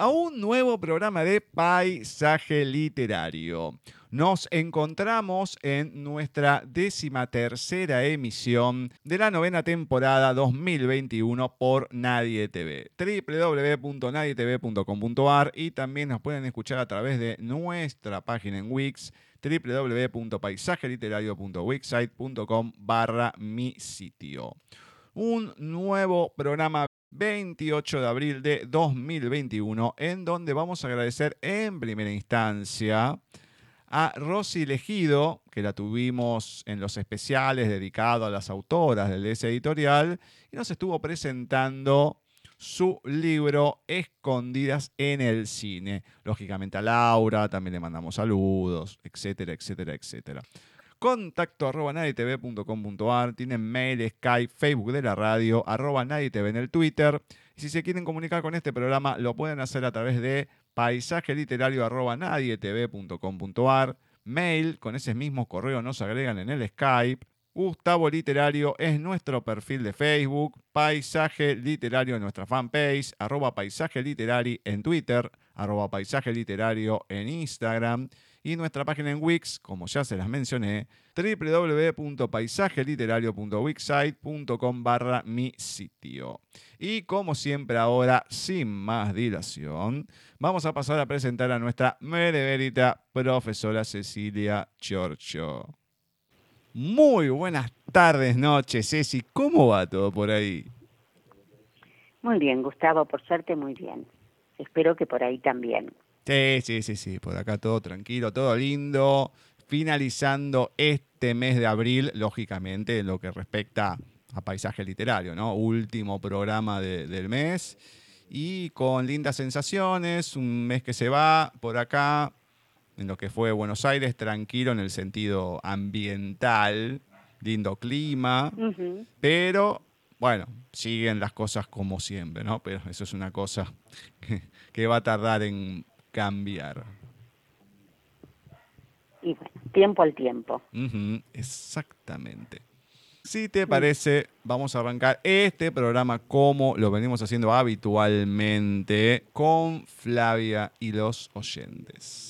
A un nuevo programa de Paisaje Literario. Nos encontramos en nuestra décima tercera emisión de la novena temporada 2021 por Nadie TV. www.nadietv.com.ar y también nos pueden escuchar a través de nuestra página en Wix www.paisajeliterario.wixsite.com barra mi sitio. Un nuevo programa 28 de abril de 2021, en donde vamos a agradecer en primera instancia a Rosy Legido, que la tuvimos en los especiales dedicados a las autoras del DS Editorial, y nos estuvo presentando su libro Escondidas en el cine. Lógicamente a Laura, también le mandamos saludos, etcétera, etcétera, etcétera contacto arroba tienen mail, Skype, Facebook de la radio, arroba nadietv en el Twitter. Y si se quieren comunicar con este programa, lo pueden hacer a través de paisaje literario mail, con ese mismo correo nos agregan en el Skype. Gustavo Literario es nuestro perfil de Facebook, Paisaje Literario en nuestra fanpage, arroba Paisaje Literario en Twitter, arroba Paisaje Literario en Instagram y nuestra página en Wix, como ya se las mencioné, www.paisajeliterario.wixsite.com barra mi sitio. Y como siempre ahora, sin más dilación, vamos a pasar a presentar a nuestra mereverita profesora Cecilia Chorcho. Muy buenas tardes, noches, Ceci. ¿Cómo va todo por ahí? Muy bien, Gustavo, por suerte muy bien. Espero que por ahí también. Sí, sí, sí, sí, por acá todo tranquilo, todo lindo. Finalizando este mes de abril, lógicamente, en lo que respecta a paisaje literario, ¿no? Último programa del mes y con lindas sensaciones, un mes que se va por acá, en lo que fue Buenos Aires, tranquilo en el sentido ambiental, lindo clima, pero bueno, siguen las cosas como siempre, ¿no? Pero eso es una cosa que, que va a tardar en cambiar. Y bueno, tiempo al tiempo. Exactamente. Si te parece, vamos a arrancar este programa como lo venimos haciendo habitualmente con Flavia y los oyentes.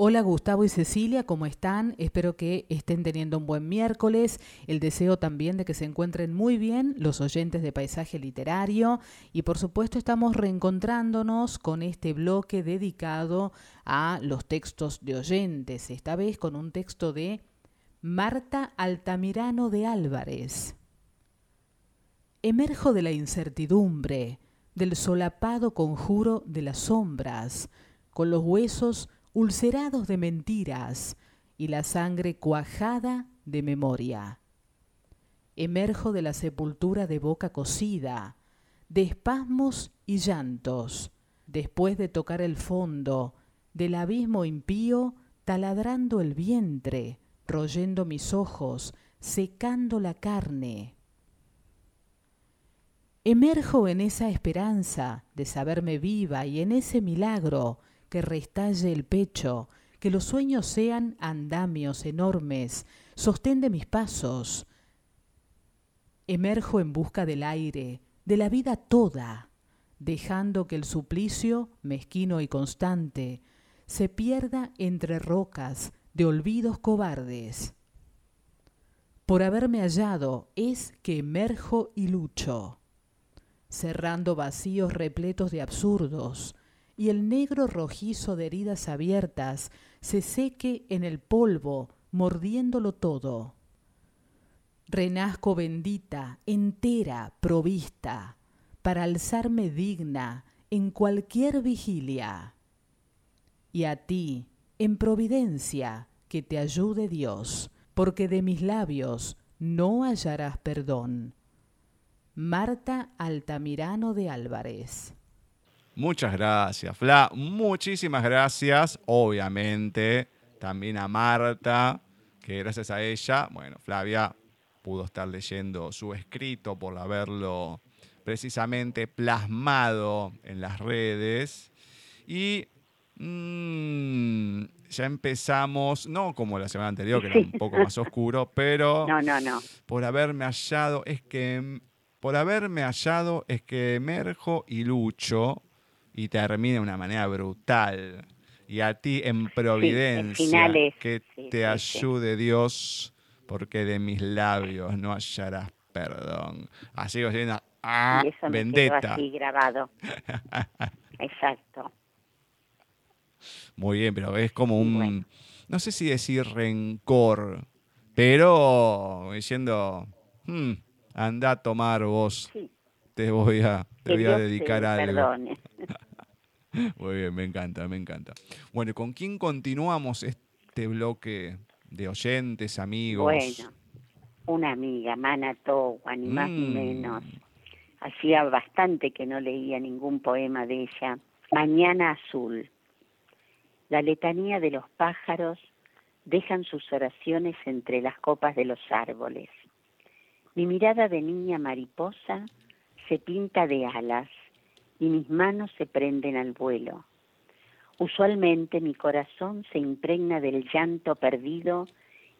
Hola Gustavo y Cecilia, ¿cómo están? Espero que estén teniendo un buen miércoles. El deseo también de que se encuentren muy bien los oyentes de Paisaje Literario. Y por supuesto estamos reencontrándonos con este bloque dedicado a los textos de oyentes, esta vez con un texto de Marta Altamirano de Álvarez. Emerjo de la incertidumbre, del solapado conjuro de las sombras, con los huesos ulcerados de mentiras y la sangre cuajada de memoria. Emerjo de la sepultura de boca cocida, de espasmos y llantos, después de tocar el fondo del abismo impío, taladrando el vientre, royendo mis ojos, secando la carne. Emerjo en esa esperanza de saberme viva y en ese milagro que restalle el pecho, que los sueños sean andamios enormes, sostén de mis pasos. Emerjo en busca del aire, de la vida toda, dejando que el suplicio, mezquino y constante, se pierda entre rocas de olvidos cobardes. Por haberme hallado es que emerjo y lucho, cerrando vacíos repletos de absurdos, y el negro rojizo de heridas abiertas se seque en el polvo, mordiéndolo todo. Renazco bendita, entera, provista, para alzarme digna en cualquier vigilia. Y a ti, en providencia, que te ayude Dios, porque de mis labios no hallarás perdón. Marta Altamirano de Álvarez. Muchas gracias, Fla. Muchísimas gracias, obviamente, también a Marta, que gracias a ella, bueno, Flavia pudo estar leyendo su escrito por haberlo precisamente plasmado en las redes. Y mm, ya empezamos, no como la semana anterior, que era un poco más oscuro, pero No, no, no. por haberme hallado, es que por haberme hallado es que emerjo y lucho y termina de una manera brutal. Y a ti en providencia, que te ayude Dios, porque de mis labios no hallarás perdón. Así que siendo ah, y eso me quedó vendetta. así grabado. Exacto. Muy bien, pero es como un, Bueno. no sé si decir rencor, pero diciendo, "Hmm, anda a tomar vos, Sí. te voy a, te Que voy a Dios te dedicar algo. perdone. Muy bien, me encanta, me encanta. Bueno, ¿con quién continuamos este bloque de oyentes, amigos? Bueno, una amiga, Mana ni más ni Mm. menos. Hacía bastante que no leía ningún poema de ella. Mañana Azul. La letanía de los pájaros dejan sus oraciones entre las copas de los árboles. Mi mirada de niña mariposa se pinta de alas y mis manos se prenden al vuelo. Usualmente mi corazón se impregna del llanto perdido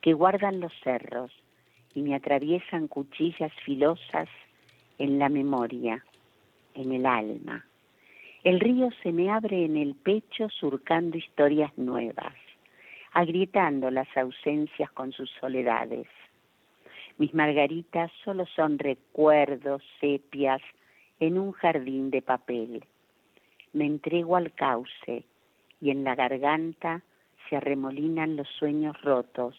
que guardan los cerros y me atraviesan cuchillas filosas en la memoria, en el alma. El río se me abre en el pecho surcando historias nuevas, agrietando las ausencias con sus soledades. Mis margaritas solo son recuerdos, sepias, en un jardín de papel. Me entrego al cauce y en la garganta se arremolinan los sueños rotos,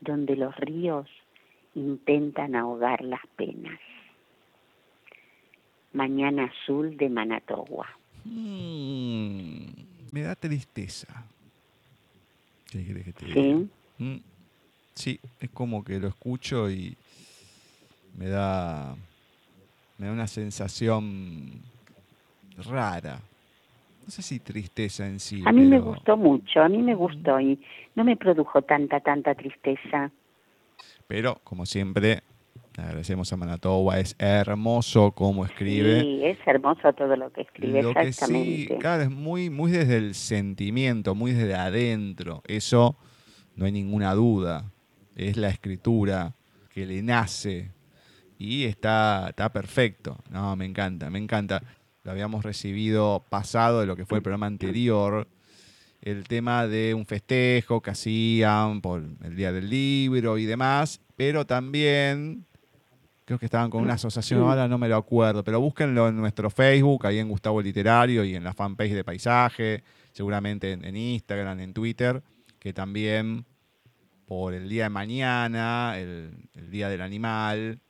donde los ríos intentan ahogar las penas. Mañana azul de Manatogua. Mm, me da tristeza. ¿Qué querés que te diga? ¿Sí? Mm, sí, es como que lo escucho y me da, me da una sensación rara. no sé si tristeza en sí. A mí me gustó mucho, a mí me gustó y no me produjo tanta, tanta tristeza. Pero, como siempre, agradecemos a Manatoba, es hermoso cómo escribe. Sí, es hermoso todo lo que escribe, Lo que sí, exactamente. claro, es muy, muy desde el sentimiento, muy desde adentro. Eso no hay ninguna duda. Es la escritura que le nace y está, está perfecto. No, me encanta, me encanta. Lo habíamos recibido pasado de lo que fue el programa anterior. El tema de un festejo que hacían por el Día del Libro y demás, pero también creo que estaban con una asociación, ahora no me lo acuerdo, pero búsquenlo en nuestro Facebook, ahí en Gustavo Literario y en la fanpage de Paisaje, seguramente en, Instagram, en Twitter, que también por el día de mañana, el, el Día del Animal,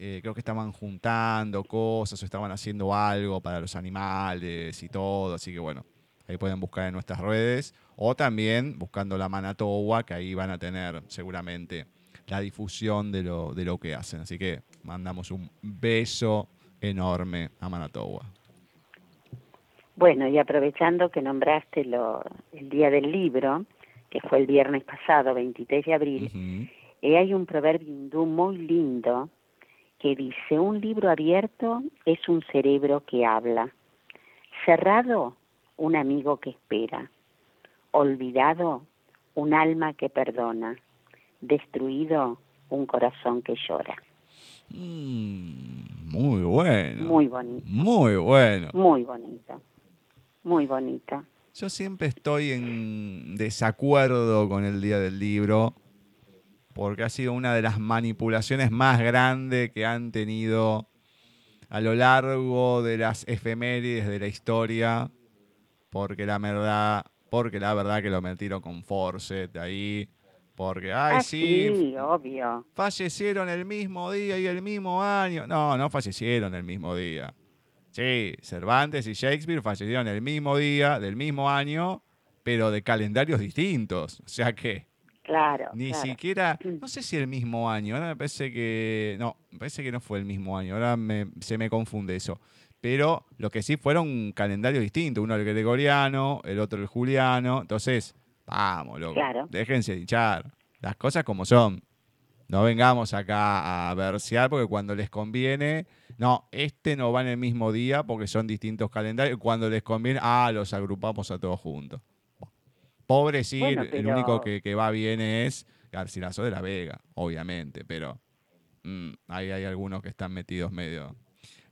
eh, creo que estaban juntando cosas o estaban haciendo algo para los animales y todo, así que bueno, ahí pueden buscar en nuestras redes o también buscando la Manatoba, que ahí van a tener seguramente la difusión de lo, de lo que hacen. Así que mandamos un beso enorme a Manatoba. Bueno, y aprovechando que nombraste lo, el Día del Libro, que fue el viernes pasado, 23 de abril, eh, hay un proverbio hindú muy lindo que dice, un libro abierto es un cerebro que habla, cerrado, un amigo que espera, olvidado, un alma que perdona, destruido, un corazón que llora. Mm, muy bueno. Muy bonito, Muy bueno. muy bonito, muy bonito. Yo siempre estoy en desacuerdo con el Día del Libro porque ha sido una de las manipulaciones más grandes que han tenido a lo largo de las efemérides de la historia, porque la verdad, porque la verdad que lo metieron con Forset ahí, porque ay ah, sí, sí, obvio. fallecieron el mismo día y el mismo año. No, no fallecieron el mismo día. Sí, Cervantes y Shakespeare fallecieron el mismo día, del mismo año, pero de calendarios distintos. O sea que Claro, ni claro. siquiera, no sé si el mismo año, ahora me parece que, no, me parece que no fue el mismo año, ahora me- se me confunde eso. Pero lo que sí fueron calendarios distintos, uno el gregoriano, el otro el juliano. Entonces, vamos, loco, Claro. déjense hinchar. Las cosas como son. No vengamos acá a versear porque cuando les conviene, no, este no va en el mismo día porque son distintos calendarios. Cuando les conviene, ah, los agrupamos a todos juntos. Pobre sí, Bueno, el pero- único que, que va bien es Garcilaso de la Vega, obviamente, pero mm, ahí hay algunos que están metidos medio,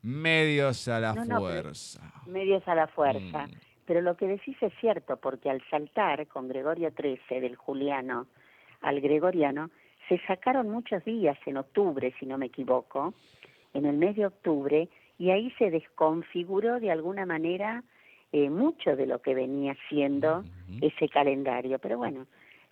medios a la No, no, pero- fuerza. medios a la fuerza. Mm. Pero lo que decís es cierto, porque al saltar con Gregorio XIII del Juliano al Gregoriano, se sacaron muchos días en octubre, si no me equivoco, en el mes de octubre, y ahí se desconfiguró de alguna manera eh, mucho de lo que venía siendo ese calendario. Pero bueno,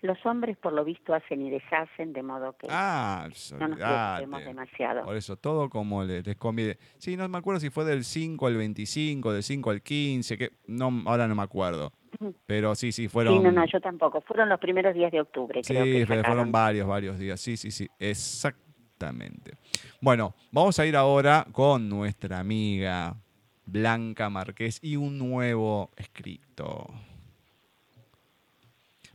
los hombres por lo visto hacen y deshacen, de modo que Ah, no nos preocupemos demasiado. Por eso, todo como les, les conviene. Sí, no me acuerdo si fue del 5 al 25, del 5 al 15, que no, ahora no me acuerdo. Pero sí, sí, fueron... Sí, no, no, yo tampoco. Fueron los primeros días de octubre, Sí, creo que fueron varios, varios días. Sí, sí, sí, exactamente. Bueno, vamos a ir ahora con nuestra amiga Blanca Marqués y un nuevo escrito.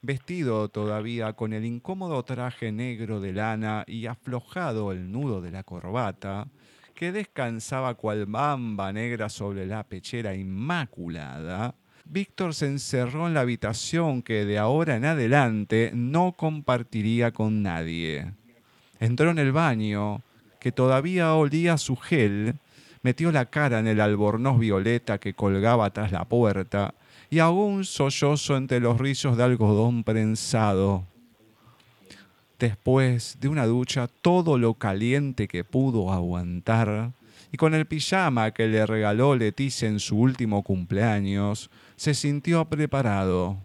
Vestido todavía con el incómodo traje negro de lana y aflojado el nudo de la corbata, que descansaba cual bamba negra sobre la pechera inmaculada, Víctor se encerró en la habitación que de ahora en adelante no compartiría con nadie. Entró en el baño, que todavía olía su gel, metió la cara en el albornoz violeta que colgaba tras la puerta y ahogó un sollozo entre los rizos de algodón prensado. Después de una ducha todo lo caliente que pudo aguantar, y con el pijama que le regaló Leticia en su último cumpleaños, se sintió preparado.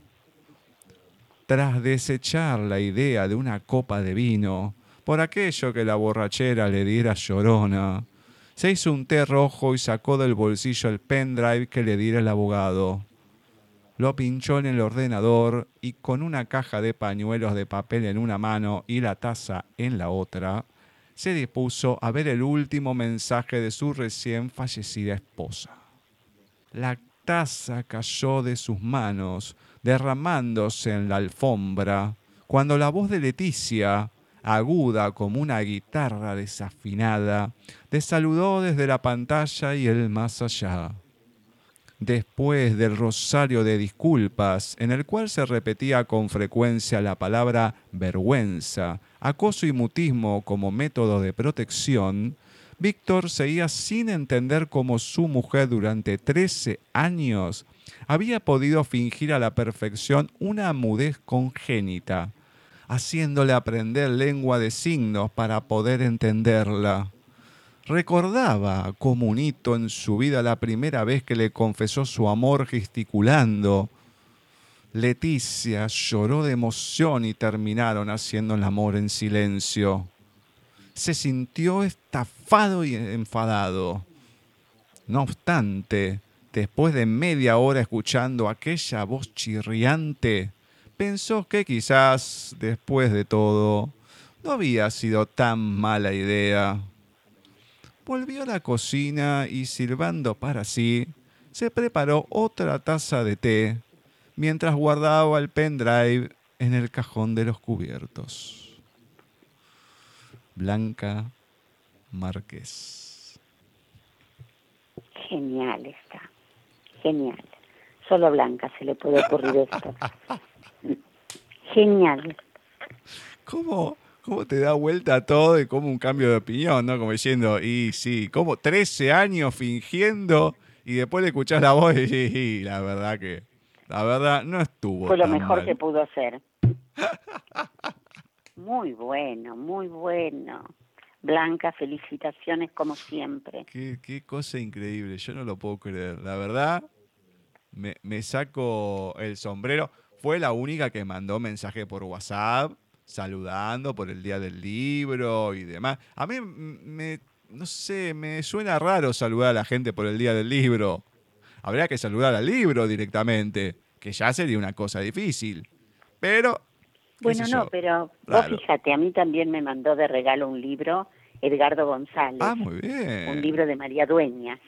Tras desechar la idea de una copa de vino, por aquello que la borrachera le diera llorona, se hizo un té rojo y sacó del bolsillo el pendrive que le diera el abogado. Lo pinchó en el ordenador y con una caja de pañuelos de papel en una mano y la taza en la otra, se dispuso a ver el último mensaje de su recién fallecida esposa. La taza cayó de sus manos, derramándose en la alfombra, cuando la voz de Leticia, aguda como una guitarra desafinada, le saludó desde la pantalla y el más allá. Después del rosario de disculpas, en el cual se repetía con frecuencia la palabra vergüenza, acoso y mutismo como método de protección, Víctor seguía sin entender cómo su mujer durante 13 años había podido fingir a la perfección una mudez congénita, haciéndole aprender lengua de signos para poder entenderla. Recordaba como un hito en su vida la primera vez que le confesó su amor gesticulando. Leticia lloró de emoción y terminaron haciendo el amor en silencio. Se sintió estafado y enfadado. No obstante, después de media hora escuchando aquella voz chirriante, pensó que quizás, después de todo, no había sido tan mala idea. Volvió a la cocina y silbando para sí, se preparó otra taza de té mientras guardaba el pendrive en el cajón de los cubiertos. Blanca Márquez. Genial está, genial. Solo a Blanca se le puede ocurrir esto. Genial. ¿Cómo, ¿Cómo te da vuelta todo y como un cambio de opinión, ¿no? Como diciendo, y sí, como 13 años fingiendo y después le escuchás la voz y, la verdad que, la verdad, no estuvo. Fue lo tan mejor mal. que pudo hacer. Muy bueno, muy bueno. Blanca, felicitaciones como siempre. Qué, qué cosa increíble, yo no lo puedo creer. La verdad, me, me saco el sombrero. Fue la única que mandó mensaje por WhatsApp saludando por el día del libro y demás. A mí me, no sé, me suena raro saludar a la gente por el día del libro. Habría que saludar al libro directamente, que ya sería una cosa difícil. Pero, Bueno, no, pero vos fíjate, a mí también me mandó de regalo un libro Edgardo González, Ah, muy bien. un libro de María Dueñas,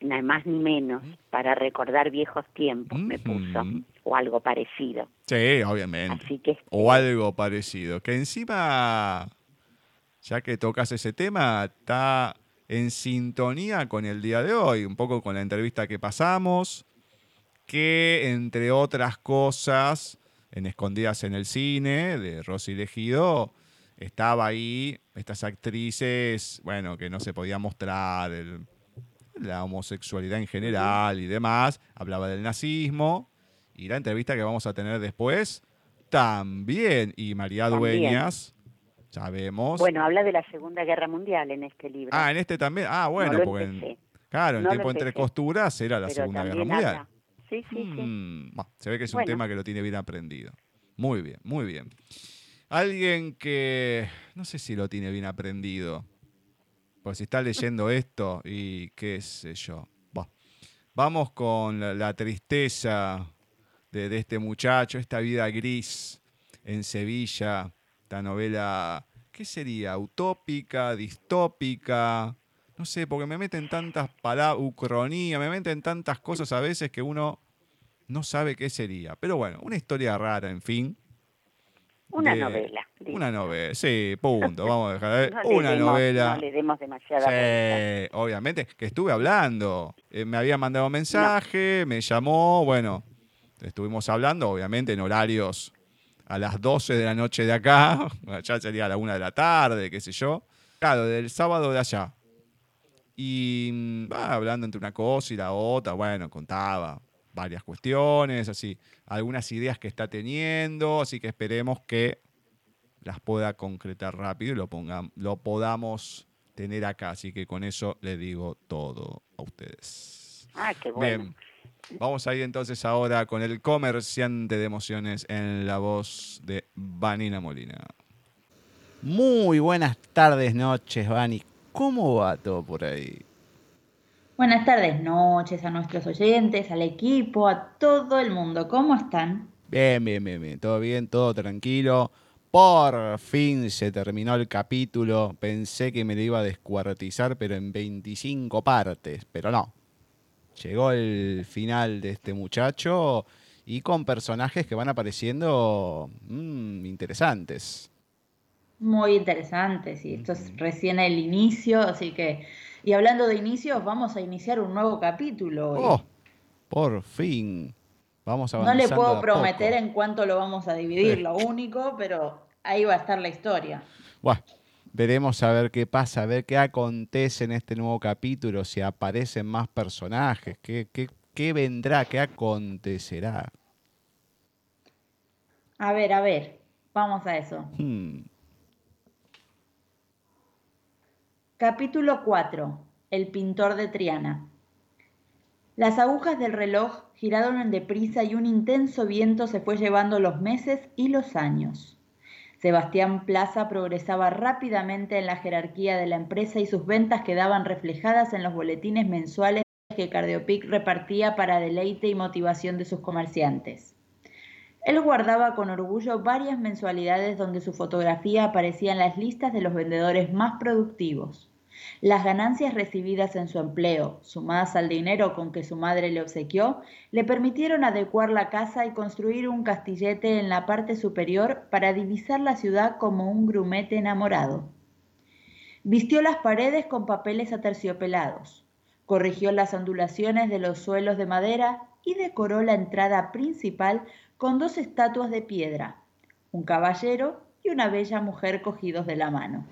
nada más ni menos, para recordar viejos tiempos, me puso. O algo parecido. Sí, obviamente. Así que O algo parecido. Que encima, ya que tocas ese tema, está en sintonía con el día de hoy, un poco con la entrevista que pasamos, que entre otras cosas, en Escondidas en el Cine, de Rosy Legido, estaba ahí estas actrices, bueno, que no se podía mostrar, el- la homosexualidad en general y demás, hablaba del nazismo, y la entrevista que vamos a tener después también, y María También. Dueñas, sabemos. Bueno, habla de la Segunda Guerra Mundial en este libro. ah, en este también, ah, bueno, no porque en- claro, en no tiempo entre costuras era la pero Segunda Guerra Mundial. habla. Sí, sí, sí. Mm, bueno, se ve que es un Bueno. tema que lo tiene bien aprendido. Muy bien, muy bien. Alguien que no sé si lo tiene bien aprendido. Pues si está leyendo esto y qué sé yo. Vamos con la, la tristeza de, de este muchacho, esta vida gris en Sevilla, esta novela, ¿qué sería? ¿Utópica? ¿Distópica? No sé, porque me meten tantas palabras, ucronía, me meten tantas cosas a veces que uno no sabe qué sería. Pero bueno, una historia rara, en fin. Una de- novela. Una novela, sí, punto. Vamos a dejar No una demos- novela. No le demos demasiada. Sí, obviamente, que estuve hablando. Eh, me había mandado un mensaje, me llamó, bueno, estuvimos hablando, obviamente, en horarios a las 12 de la noche de acá, ya sería a la 1 de la tarde, qué sé yo. Claro, del sábado de allá. Y mm, va hablando entre una cosa y la otra, bueno, contaba varias cuestiones, así, algunas ideas que está teniendo, así que esperemos que las pueda concretar rápido y lo, pongam- lo podamos tener acá. Así que con eso le digo todo a ustedes. Ah, qué bueno. Bien, vamos a ir entonces ahora con el comerciante de emociones en la voz de Vanina Molina. Muy buenas tardes, noches, Vani. ¿Cómo va todo por ahí? Buenas tardes, noches a nuestros oyentes, al equipo, a todo el mundo. ¿Cómo están? Bien, bien, bien, bien. Todo bien, todo tranquilo. Por fin se terminó el capítulo. Pensé que me lo iba a descuartizar, pero en 25 partes. Pero no. Llegó el final de este muchacho y con personajes que van apareciendo mm, interesantes. Muy interesantes, y esto es recién el inicio, así que, y hablando de inicios, vamos a iniciar un nuevo capítulo. hoy. Oh, por fin. Vamos a no le puedo prometer en cuánto lo vamos a dividir, Sí. lo único, pero ahí va a estar la historia. Bueno, veremos a ver qué pasa, a ver qué acontece en este nuevo capítulo, si aparecen más personajes, qué, qué, qué vendrá, qué acontecerá. A ver, a ver, vamos a eso. Hmm. Capítulo 4. El pintor de Triana. Las agujas del reloj giraron en deprisa y un intenso viento se fue llevando los meses y los años. Sebastián Plaza progresaba rápidamente en la jerarquía de la empresa y sus ventas quedaban reflejadas en los boletines mensuales que Cardiopic repartía para deleite y motivación de sus comerciantes. Él guardaba con orgullo varias mensualidades donde su fotografía aparecía en las listas de los vendedores más productivos. Las ganancias recibidas en su empleo, sumadas al dinero con que su madre le obsequió, le permitieron adecuar la casa y construir un castillete en la parte superior para divisar la ciudad como un grumete enamorado. Vistió las paredes con papeles aterciopelados, corrigió las ondulaciones de los suelos de madera y decoró la entrada principal con dos estatuas de piedra, un caballero y una bella mujer cogidos de la mano.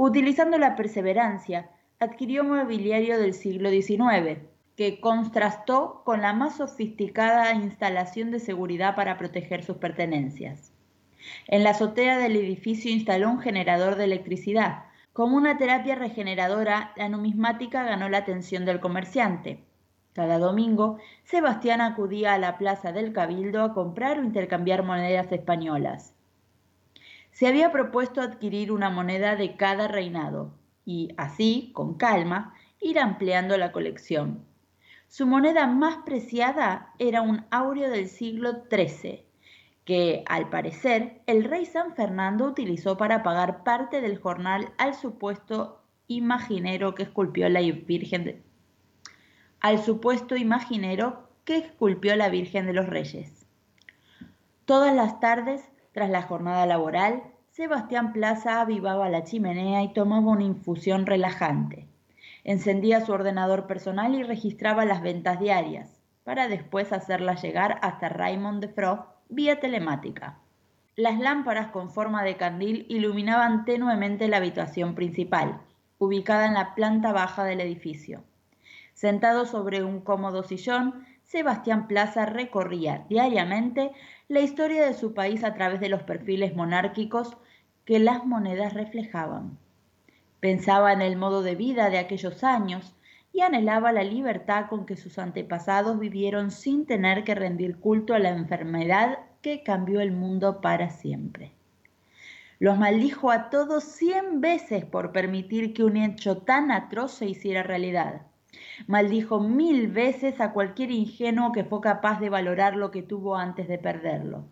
Utilizando la perseverancia, adquirió mobiliario del siglo XIX, que contrastó con la más sofisticada instalación de seguridad para proteger sus pertenencias. En la azotea del edificio instaló un generador de electricidad. Como una terapia regeneradora, la numismática ganó la atención del comerciante. Cada domingo, Sebastián acudía a la plaza del Cabildo a comprar o intercambiar monedas españolas. Se había propuesto adquirir una moneda de cada reinado y, así, con calma, ir ampliando la colección. Su moneda más preciada era un áureo del siglo XIII, que, al parecer, el rey San Fernando utilizó para pagar parte del jornal al supuesto imaginero que esculpió la Virgen de, al supuesto imaginero que esculpió la Virgen de los Reyes. Todas las tardes, tras la jornada laboral, Sebastián Plaza avivaba la chimenea y tomaba una infusión relajante. Encendía su ordenador personal y registraba las ventas diarias, para después hacerlas llegar hasta Raymond de Fro vía telemática. Las lámparas con forma de candil iluminaban tenuemente la habitación principal, ubicada en la planta baja del edificio. Sentado sobre un cómodo sillón, Sebastián Plaza recorría diariamente la historia de su país a través de los perfiles monárquicos que las monedas reflejaban. Pensaba en el modo de vida de aquellos años y anhelaba la libertad con que sus antepasados vivieron sin tener que rendir culto a la enfermedad que cambió el mundo para siempre. Los maldijo a todos cien veces por permitir que un hecho tan atroz se hiciera realidad. Maldijo mil veces a cualquier ingenuo que fue capaz de valorar lo que tuvo antes de perderlo.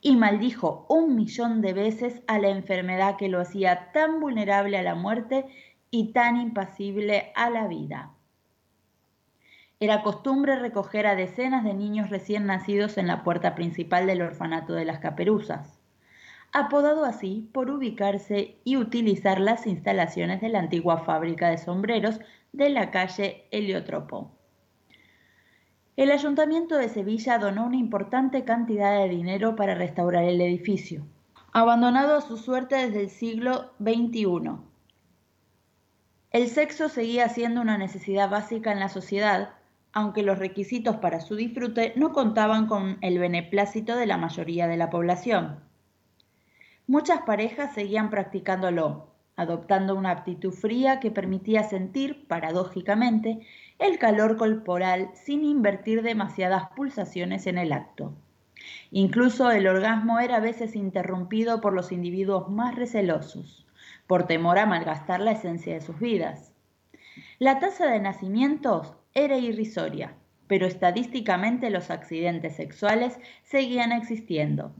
Y maldijo un millón de veces a la enfermedad que lo hacía tan vulnerable a la muerte y tan impasible a la vida. Era costumbre recoger a decenas de niños recién nacidos en la puerta principal del orfanato de las Caperuzas, apodado así por ubicarse y utilizar las instalaciones de la antigua fábrica de sombreros de la calle Heliotropo. El ayuntamiento de Sevilla donó una importante cantidad de dinero para restaurar el edificio, abandonado a su suerte desde el siglo XXI. El sexo seguía siendo una necesidad básica en la sociedad, aunque los requisitos para su disfrute no contaban con el beneplácito de la mayoría de la población. Muchas parejas seguían practicándolo, adoptando una actitud fría que permitía sentir, paradójicamente, el calor corporal sin invertir demasiadas pulsaciones en el acto. Incluso el orgasmo era a veces interrumpido por los individuos más recelosos, por temor a malgastar la esencia de sus vidas. La tasa de nacimientos era irrisoria, pero estadísticamente los accidentes sexuales seguían existiendo.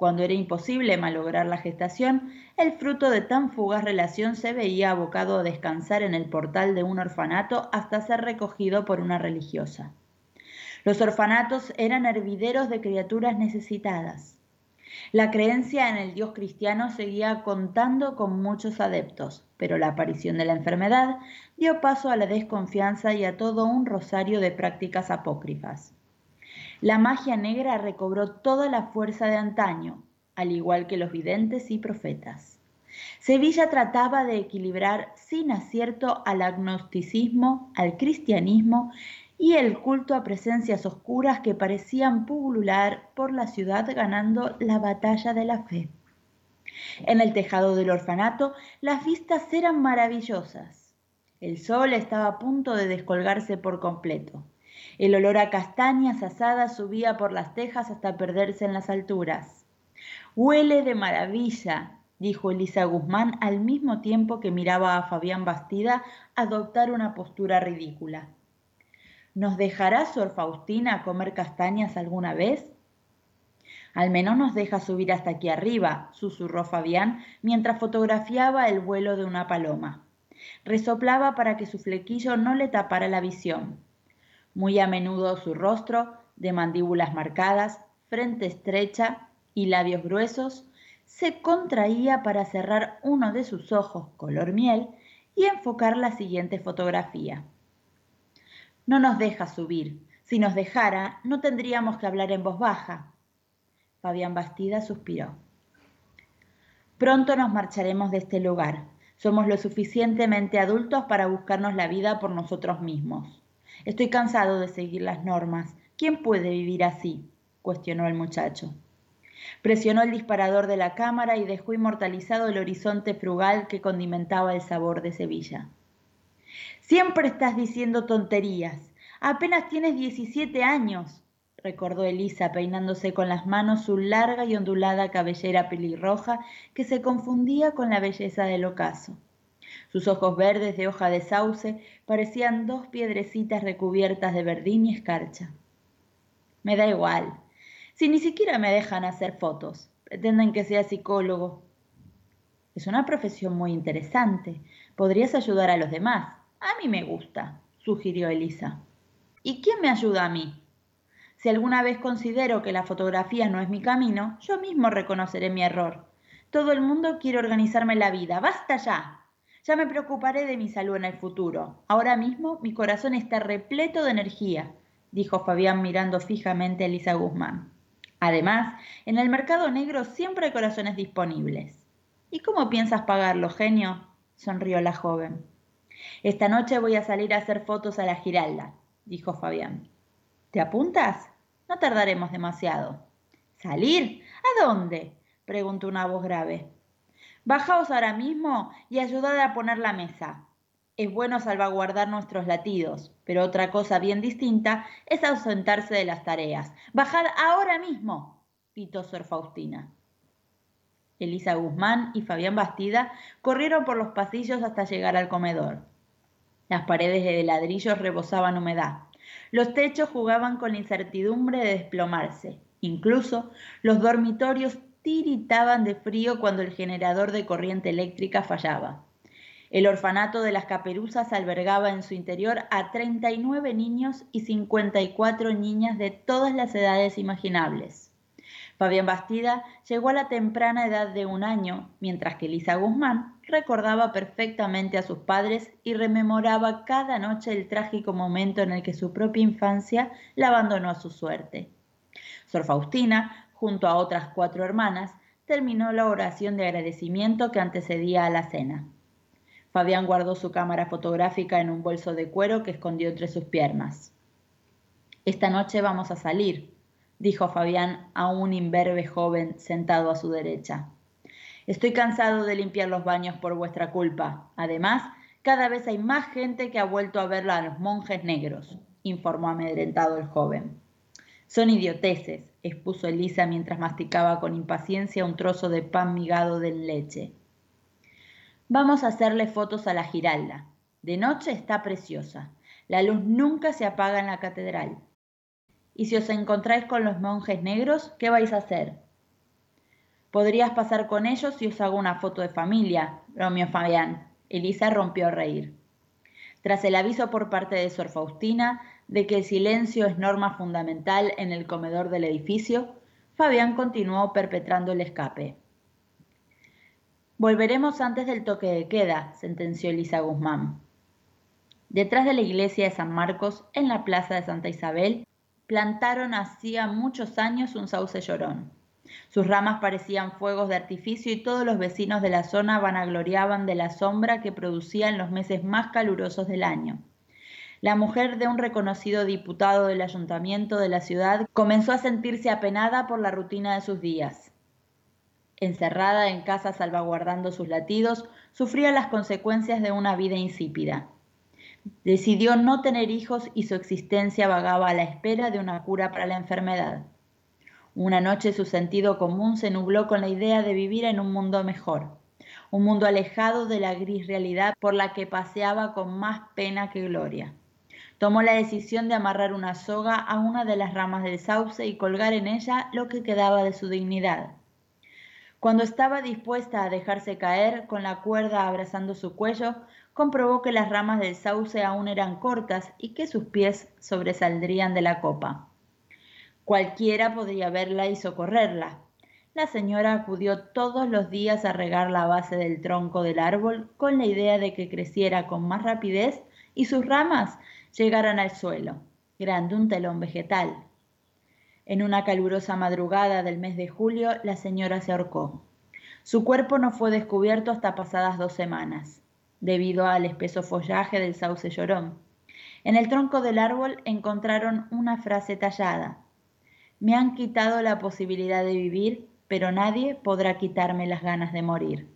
Cuando era imposible malograr la gestación, el fruto de tan fugaz relación se veía abocado a descansar en el portal de un orfanato hasta ser recogido por una religiosa. Los orfanatos eran hervideros de criaturas necesitadas. La creencia en el Dios cristiano seguía contando con muchos adeptos, pero la aparición de la enfermedad dio paso a la desconfianza y a todo un rosario de prácticas apócrifas. La magia negra recobró toda la fuerza de antaño, al igual que los videntes y profetas. Sevilla trataba de equilibrar sin acierto al agnosticismo, al cristianismo y el culto a presencias oscuras que parecían pulular por la ciudad ganando la batalla de la fe. En el tejado del orfanato las vistas eran maravillosas. El sol estaba a punto de descolgarse por completo. El olor a castañas asadas subía por las tejas hasta perderse en las alturas. Huele de maravilla, dijo Elisa Guzmán al mismo tiempo que miraba a Fabián Bastida adoptar una postura ridícula. ¿Nos dejará Sor Faustina comer castañas alguna vez? Al menos nos deja subir hasta aquí arriba, susurró Fabián mientras fotografiaba el vuelo de una paloma. Resoplaba para que su flequillo no le tapara la visión. Muy a menudo su rostro, de mandíbulas marcadas, frente estrecha y labios gruesos, se contraía para cerrar uno de sus ojos color miel y enfocar la siguiente fotografía. No nos deja subir. Si nos dejara, no tendríamos que hablar en voz baja. Fabián Bastida suspiró. Pronto nos marcharemos de este lugar. Somos lo suficientemente adultos para buscarnos la vida por nosotros mismos. Estoy cansado de seguir las normas. ¿Quién puede vivir así? cuestionó el muchacho. Presionó el disparador de la cámara y dejó inmortalizado el horizonte frugal que condimentaba el sabor de Sevilla. Siempre estás diciendo tonterías. Apenas tienes 17 años, recordó Elisa peinándose con las manos su larga y ondulada cabellera pelirroja que se confundía con la belleza del ocaso. Sus ojos verdes de hoja de sauce parecían dos piedrecitas recubiertas de verdín y escarcha. Me da igual. Si ni siquiera me dejan hacer fotos, pretenden que sea psicólogo. Es una profesión muy interesante. Podrías ayudar a los demás. A mí me gusta, sugirió Elisa. ¿Y quién me ayuda a mí? Si alguna vez considero que la fotografía no es mi camino, yo mismo reconoceré mi error. Todo el mundo quiere organizarme la vida. ¡Basta ya! Ya me preocuparé de mi salud en el futuro. Ahora mismo mi corazón está repleto de energía, dijo Fabián mirando fijamente a Elisa Guzmán. Además, en el mercado negro siempre hay corazones disponibles. ¿Y cómo piensas pagarlo, genio? sonrió la joven. Esta noche voy a salir a hacer fotos a la Giralda, dijo Fabián. ¿Te apuntas? No tardaremos demasiado. ¿Salir? ¿A dónde? preguntó una voz grave. Bajaos ahora mismo y ayudad a poner la mesa. Es bueno salvaguardar nuestros latidos, pero otra cosa bien distinta es ausentarse de las tareas. Bajad ahora mismo, pitó Sor Faustina. Elisa Guzmán y Fabián Bastida corrieron por los pasillos hasta llegar al comedor. Las paredes de ladrillos rebosaban humedad. Los techos jugaban con la incertidumbre de desplomarse. Incluso los dormitorios tiritaban de frío cuando el generador de corriente eléctrica fallaba. El orfanato de las Caperuzas albergaba en su interior a 39 niños y 54 niñas de todas las edades imaginables. Fabián Bastida llegó a la temprana edad de un año, mientras que Lisa Guzmán recordaba perfectamente a sus padres y rememoraba cada noche el trágico momento en el que su propia infancia la abandonó a su suerte. Sor Faustina junto a otras cuatro hermanas, terminó la oración de agradecimiento que antecedía a la cena. Fabián guardó su cámara fotográfica en un bolso de cuero que escondió entre sus piernas. Esta noche vamos a salir, dijo Fabián a un imberbe joven sentado a su derecha. Estoy cansado de limpiar los baños por vuestra culpa. Además, cada vez hay más gente que ha vuelto a ver a los monjes negros, informó amedrentado el joven. Son idioteces, expuso Elisa mientras masticaba con impaciencia un trozo de pan migado de leche. Vamos a hacerle fotos a la Giralda. De noche está preciosa. La luz nunca se apaga en la catedral. Y si os encontráis con los monjes negros, ¿qué vais a hacer? Podrías pasar con ellos si os hago una foto de familia, bromeó Fabián. Elisa rompió a reír. Tras el aviso por parte de Sor Faustina de que el silencio es norma fundamental en el comedor del edificio, Fabián continuó perpetrando el escape. Volveremos antes del toque de queda, sentenció Elisa Guzmán. Detrás de la iglesia de San Marcos, en la plaza de Santa Isabel, plantaron hacía muchos años un sauce llorón. Sus ramas parecían fuegos de artificio y todos los vecinos de la zona vanagloriaban de la sombra que producía en los meses más calurosos del año. La mujer de un reconocido diputado del ayuntamiento de la ciudad comenzó a sentirse apenada por la rutina de sus días encerrada en casa salvaguardando sus latidos, sufría las consecuencias de una vida insípida. Decidió no tener hijos y su existencia vagaba a la espera de una cura para la enfermedad. Una noche su sentido común se nubló con la idea de vivir en un mundo mejor, un mundo alejado de la gris realidad por la que paseaba con más pena que gloria. Tomó la decisión de amarrar una soga a una de las ramas del sauce y colgar en ella lo que quedaba de su dignidad. Cuando estaba dispuesta a dejarse caer, con la cuerda abrazando su cuello, comprobó que las ramas del sauce aún eran cortas y que sus pies sobresaldrían de la copa. Cualquiera podría verla y socorrerla. La señora acudió todos los días a regar la base del tronco del árbol con la idea de que creciera con más rapidez y sus ramas llegaran al suelo, grande un telón vegetal. En una calurosa madrugada del mes de julio, la señora se ahorcó. Su cuerpo no fue descubierto hasta pasadas dos semanas, debido al espeso follaje del sauce llorón. En el tronco del árbol encontraron una frase tallada. Me han quitado la posibilidad de vivir, pero nadie podrá quitarme las ganas de morir.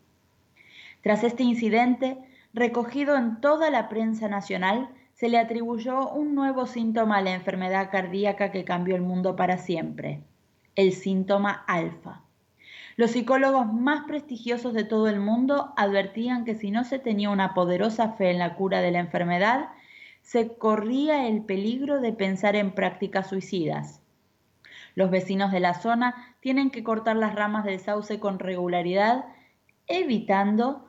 Tras este incidente, recogido en toda la prensa nacional, se le atribuyó un nuevo síntoma a la enfermedad cardíaca que cambió el mundo para siempre, el síntoma alfa. Los psicólogos más prestigiosos de todo el mundo advertían que si no se tenía una poderosa fe en la cura de la enfermedad, se corría el peligro de pensar en prácticas suicidas. Los vecinos de la zona tienen que cortar las ramas del sauce con regularidad, evitando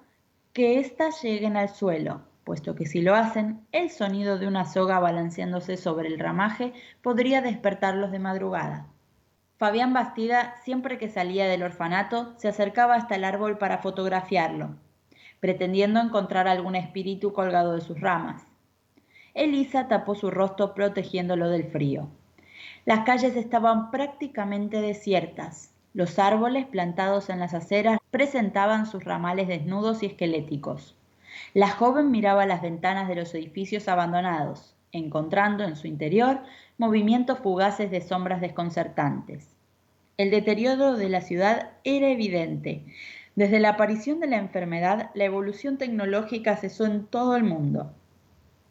que éstas lleguen al suelo puesto que si lo hacen, el sonido de una soga balanceándose sobre el ramaje podría despertarlos de madrugada. Fabián Bastida, siempre que salía del orfanato, se acercaba hasta el árbol para fotografiarlo, pretendiendo encontrar algún espíritu colgado de sus ramas. Elisa tapó su rostro protegiéndolo del frío. Las calles estaban prácticamente desiertas. Los árboles plantados en las aceras presentaban sus ramales desnudos y esqueléticos. La joven miraba las ventanas de los edificios abandonados, encontrando en su interior movimientos fugaces de sombras desconcertantes. El deterioro de la ciudad era evidente. Desde la aparición de la enfermedad, la evolución tecnológica cesó en todo el mundo.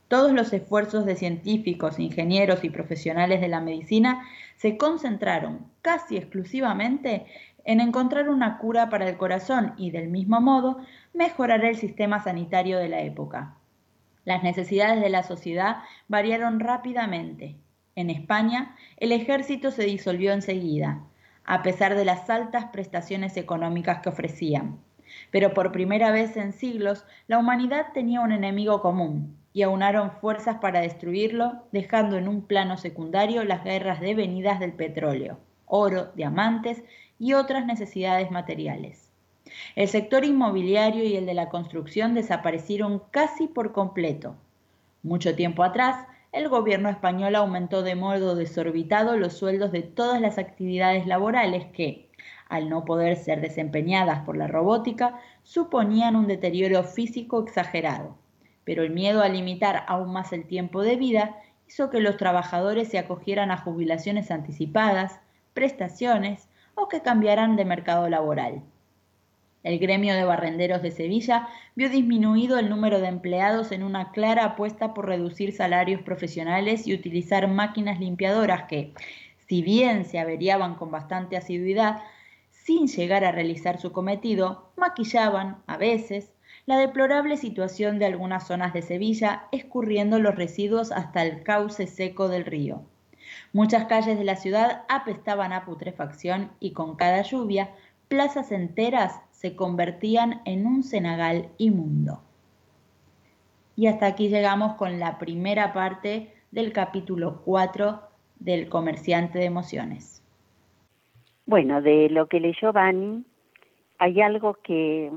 Todos los esfuerzos de científicos, ingenieros y profesionales de la medicina se concentraron casi exclusivamente en encontrar una cura para el corazón y del mismo modo mejorar el sistema sanitario de la época. Las necesidades de la sociedad variaron rápidamente. En España, el ejército se disolvió enseguida, a pesar de las altas prestaciones económicas que ofrecían. Pero por primera vez en siglos, la humanidad tenía un enemigo común y aunaron fuerzas para destruirlo, dejando en un plano secundario las guerras devenidas del petróleo, oro, diamantes y otras necesidades materiales. El sector inmobiliario y el de la construcción desaparecieron casi por completo. Mucho tiempo atrás, el gobierno español aumentó de modo desorbitado los sueldos de todas las actividades laborales que, al no poder ser desempeñadas por la robótica, suponían un deterioro físico exagerado. Pero el miedo a limitar aún más el tiempo de vida hizo que los trabajadores se acogieran a jubilaciones anticipadas, prestaciones o que cambiaran de mercado laboral. El gremio de barrenderos de Sevilla vio disminuido el número de empleados en una clara apuesta por reducir salarios profesionales y utilizar máquinas limpiadoras que, si bien se averiaban con bastante asiduidad, sin llegar a realizar su cometido, maquillaban, a veces, la deplorable situación de algunas zonas de Sevilla, escurriendo los residuos hasta el cauce seco del río. Muchas calles de la ciudad apestaban a putrefacción y con cada lluvia plazas enteras se convertían en un cenagal inmundo. Y hasta aquí llegamos con la primera parte del capítulo 4 del comerciante de emociones. Bueno, de lo que leyó Bani, hay algo que,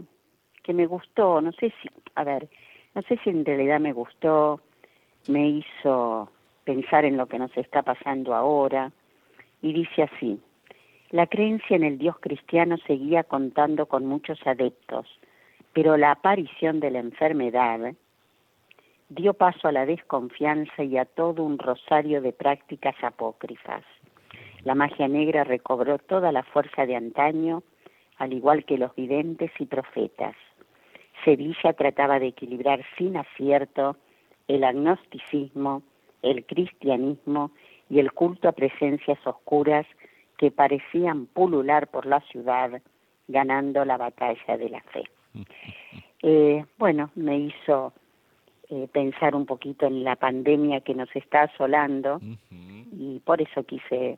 que me gustó, no sé si, a ver, no sé si en realidad me gustó, me hizo pensar en lo que nos está pasando ahora, y dice así, la creencia en el Dios cristiano seguía contando con muchos adeptos, pero la aparición de la enfermedad dio paso a la desconfianza y a todo un rosario de prácticas apócrifas. La magia negra recobró toda la fuerza de antaño, al igual que los videntes y profetas. Sevilla trataba de equilibrar sin acierto el agnosticismo, el cristianismo y el culto a presencias oscuras que parecían pulular por la ciudad, ganando la batalla de la fe. Eh, bueno, me hizo eh, pensar un poquito en la pandemia que nos está asolando y por eso quise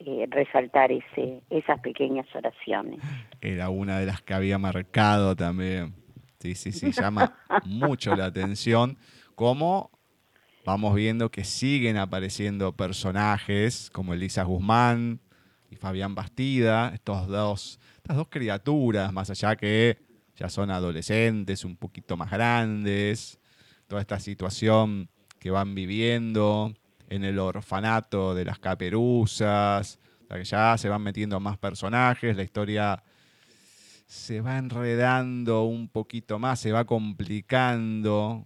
eh, resaltar ese, esas pequeñas oraciones. Era una de las que había marcado también. Sí, sí, sí, llama mucho la atención cómo vamos viendo que siguen apareciendo personajes como Elisa Guzmán Fabián Bastida, estos dos, estas dos criaturas, más allá que ya son adolescentes, un poquito más grandes, toda esta situación que van viviendo en el orfanato de las caperuzas, que ya se van metiendo más personajes, la historia se va enredando un poquito más, se va complicando,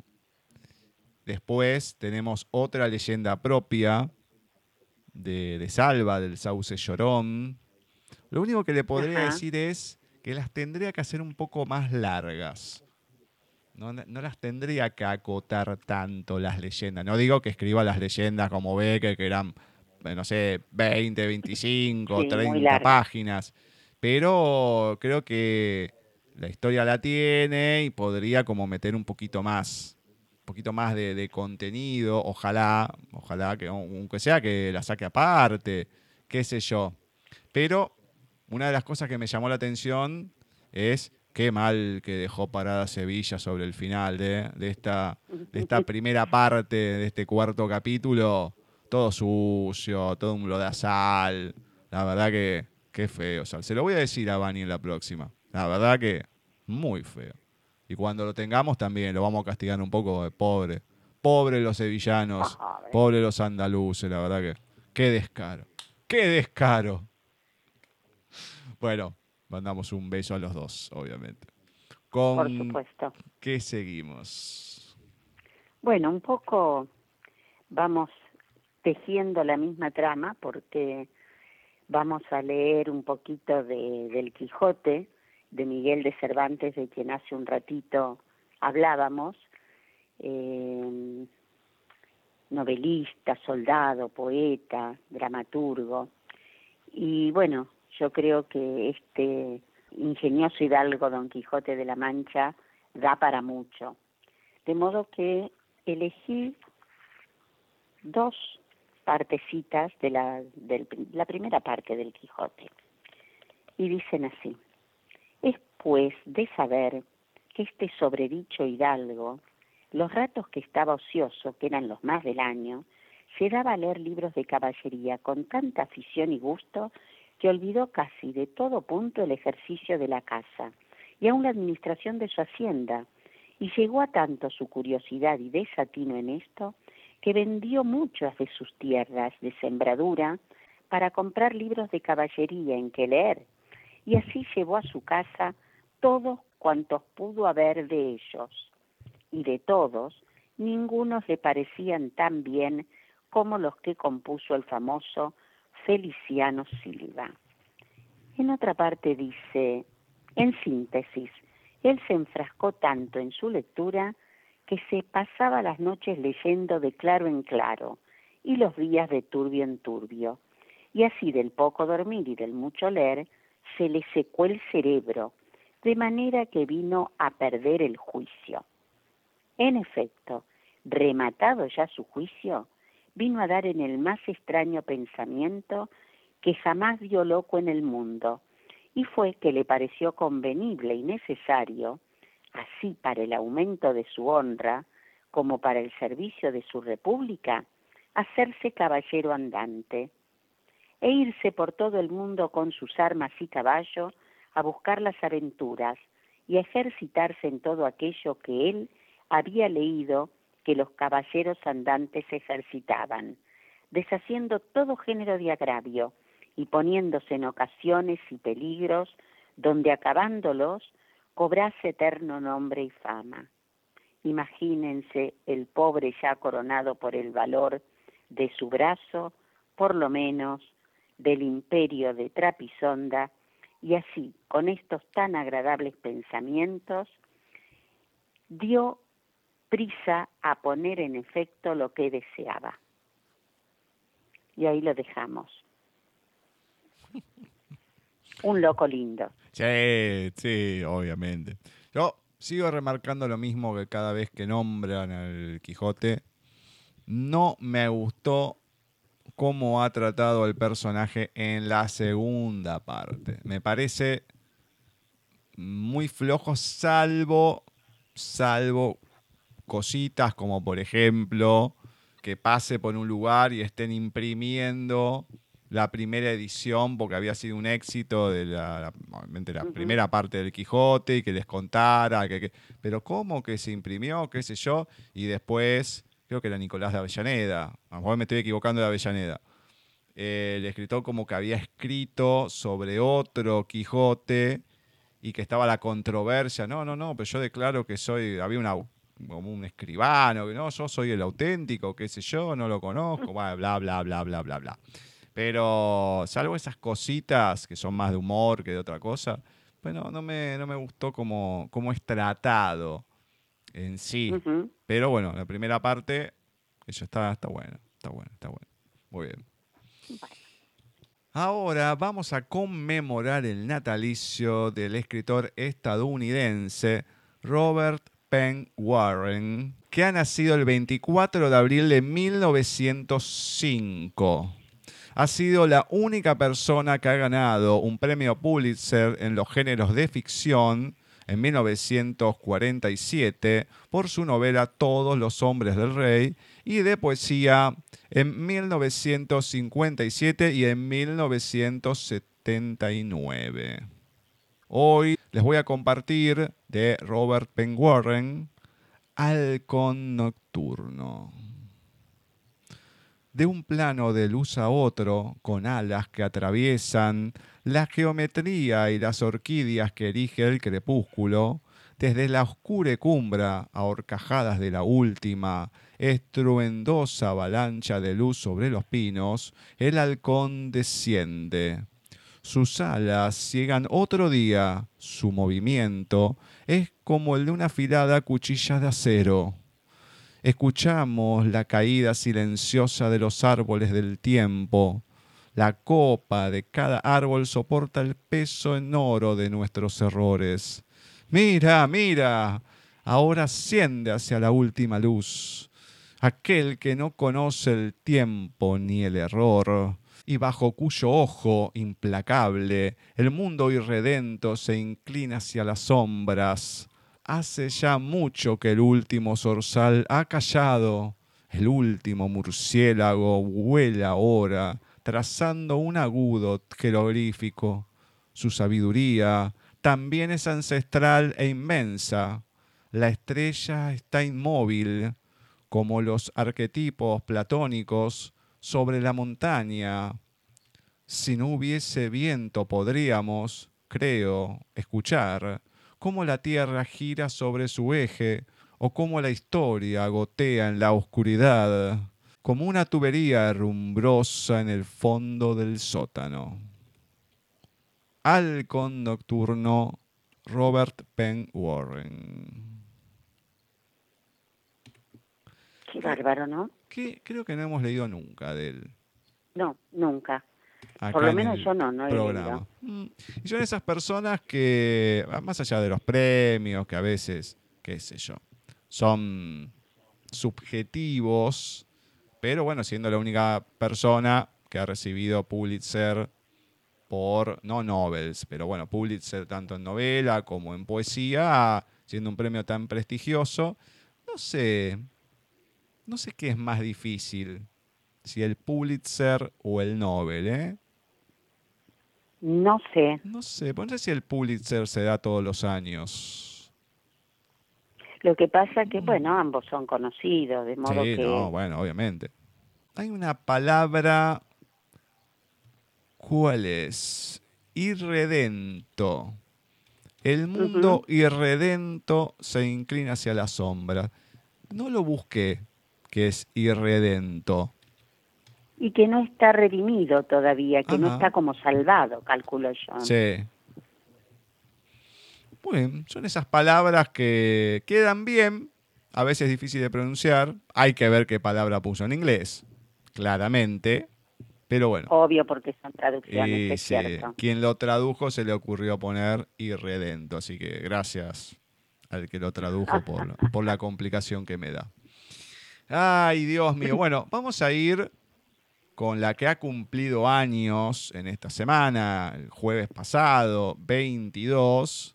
Después tenemos otra leyenda propia de, Salva, del sauce llorón. Lo único que le podría decir es que las tendría que hacer un poco más largas. No, las tendría que acotar tanto las leyendas. No digo que escriba las leyendas como Becker, que eran, eh, no sé, 20, 25, 30 páginas. Pero creo que la historia la tiene y podría como meter un poquito más poquito más de, contenido, ojalá, ojalá que aunque sea que la saque aparte, qué sé yo. Pero una de las cosas que me llamó la atención es qué mal que dejó parada Sevilla sobre el final de, esta, de esta primera parte, de este cuarto capítulo. Todo sucio, todo un lodazal. La verdad que, qué feo. se lo voy a decir a Bani en la próxima. La verdad que muy feo. Y cuando lo tengamos también lo vamos a castigar un poco, pobre. Pobre los sevillanos, pobre los andaluces, la verdad que. Qué descaro. Qué descaro. Bueno, mandamos un beso a los dos, obviamente. Con Por supuesto. ¿Qué seguimos? Bueno, un poco vamos tejiendo la misma trama porque vamos a leer un poquito de, del Quijote de Miguel de Cervantes, de quien hace un ratito hablábamos, eh, novelista, soldado, poeta, dramaturgo. Y bueno, yo creo que este ingenioso hidalgo Don Quijote de la Mancha da para mucho. De modo que elegí dos partecitas de la, de la primera parte del Quijote. Y dicen así. Es pues de saber que este sobredicho hidalgo, los ratos que estaba ocioso, que eran los más del año, se daba a leer libros de caballería con tanta afición y gusto que olvidó casi de todo punto el ejercicio de la casa y aun la administración de su hacienda, y llegó a tanto su curiosidad y desatino en esto que vendió muchas de sus tierras de sembradura para comprar libros de caballería en que leer y así llevó a su casa todos cuantos pudo haber de ellos, y de todos ninguno le parecían tan bien como los que compuso el famoso Feliciano Silva. En otra parte dice, en síntesis, él se enfrascó tanto en su lectura que se pasaba las noches leyendo de claro en claro y los días de turbio en turbio, y así del poco dormir y del mucho leer se le secó el cerebro, de manera que vino a perder el juicio. En efecto, rematado ya su juicio, vino a dar en el más extraño pensamiento que jamás vio loco en el mundo, y fue que le pareció convenible y necesario, así para el aumento de su honra como para el servicio de su república, hacerse caballero andante e irse por todo el mundo con sus armas y caballo a buscar las aventuras y a ejercitarse en todo aquello que él había leído que los caballeros andantes ejercitaban, deshaciendo todo género de agravio y poniéndose en ocasiones y peligros donde acabándolos cobrase eterno nombre y fama. Imagínense el pobre ya coronado por el valor de su brazo, por lo menos del imperio de Trapisonda, y así, con estos tan agradables pensamientos, dio prisa a poner en efecto lo que deseaba. Y ahí lo dejamos. Un loco lindo. Sí, sí, obviamente. Yo sigo remarcando lo mismo que cada vez que nombran al Quijote. No me gustó cómo ha tratado al personaje en la segunda parte. Me parece muy flojo, salvo, salvo cositas como por ejemplo que pase por un lugar y estén imprimiendo la primera edición porque había sido un éxito de la, la primera parte del Quijote y que les contara, que, pero cómo que se imprimió, qué sé yo, y después creo que era Nicolás de Avellaneda, a lo mejor me estoy equivocando de Avellaneda, eh, el escritor como que había escrito sobre otro Quijote y que estaba la controversia, no, no, no, pero yo declaro que soy, había una como un escribano, no, yo soy el auténtico, qué sé yo, no lo conozco, bla, bla, bla, bla, bla, bla, bla. Pero salvo esas cositas que son más de humor que de otra cosa, pues no, me, no me gustó como, como es tratado en sí. Pero bueno, la primera parte, eso está, está bueno, está bueno, está bueno. Muy bien. Ahora vamos a conmemorar el natalicio del escritor estadounidense Robert Penn Warren, que ha nacido el 24 de abril de 1905. Ha sido la única persona que ha ganado un premio Pulitzer en los géneros de ficción en 1947 por su novela Todos los hombres del rey y de poesía en 1957 y en 1979. Hoy les voy a compartir de Robert Penn Warren, Halcón Nocturno. De un plano de luz a otro, con alas que atraviesan la geometría y las orquídeas que erige el crepúsculo, desde la oscura cumbra a horcajadas de la última, estruendosa avalancha de luz sobre los pinos, el halcón desciende. Sus alas ciegan otro día, su movimiento es como el de una afilada cuchilla de acero. Escuchamos la caída silenciosa de los árboles del tiempo, la copa de cada árbol soporta el peso en oro de nuestros errores. Mira, mira, ahora asciende hacia la última luz. Aquel que no conoce el tiempo ni el error, y bajo cuyo ojo implacable el mundo irredento se inclina hacia las sombras. Hace ya mucho que el último zorzal ha callado, el último murciélago vuela ahora trazando un agudo jeroglífico. Su sabiduría también es ancestral e inmensa. La estrella está inmóvil, como los arquetipos platónicos sobre la montaña. Si no hubiese viento podríamos, creo, escuchar cómo la Tierra gira sobre su eje o cómo la historia gotea en la oscuridad como una tubería herrumbrosa en el fondo del sótano. Halcón nocturno, Robert Penn Warren. Qué bárbaro, ¿no? Que creo que no hemos leído nunca de él. No, nunca. Por lo menos yo no, no he leído. Mm. Y son esas personas que, más allá de los premios, que a veces, qué sé yo, son subjetivos, pero bueno, siendo la única persona que ha recibido Pulitzer por, no novels, pero bueno, Pulitzer tanto en novela como en poesía, siendo un premio tan prestigioso. No sé, no sé qué es más difícil, si el Pulitzer o el Nobel, ¿eh? No sé. No sé, no sé si el Pulitzer se da todos los años. Lo que pasa que, bueno, ambos son conocidos, de modo sí, que... no, bueno, obviamente. Hay una palabra, ¿cuál es? Irredento. El mundo irredento se inclina hacia la sombra. No lo busqué, que es irredento. Y que no está redimido todavía, que no está como salvado, calculo yo. Sí. Bueno, son esas palabras que quedan bien, a veces difícil de pronunciar. Hay que ver qué palabra puso en inglés, claramente. Pero bueno, Obvio porque son traducciones, es sí, cierto. quien lo tradujo se le ocurrió poner irredento. Así que gracias al que lo tradujo por, por la complicación que me da. Ay, Dios mío. Bueno, vamos a ir con la que ha cumplido años en esta semana, el jueves pasado, 22.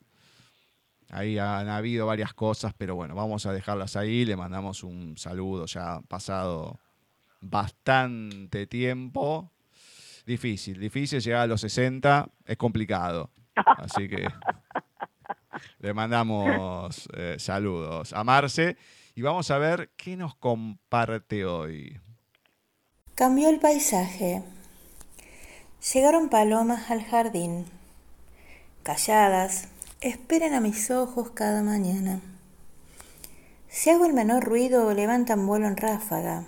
Ahí han habido varias cosas, pero bueno, vamos a dejarlas ahí. Le mandamos un saludo ya pasado bastante tiempo. Difícil, difícil llegar a los 60, es complicado. Así que le mandamos eh, saludos a Marce y vamos a ver qué nos comparte hoy. Cambió el paisaje. Llegaron palomas al jardín. Calladas, esperan a mis ojos cada mañana. Si hago el menor ruido, levantan vuelo en ráfaga.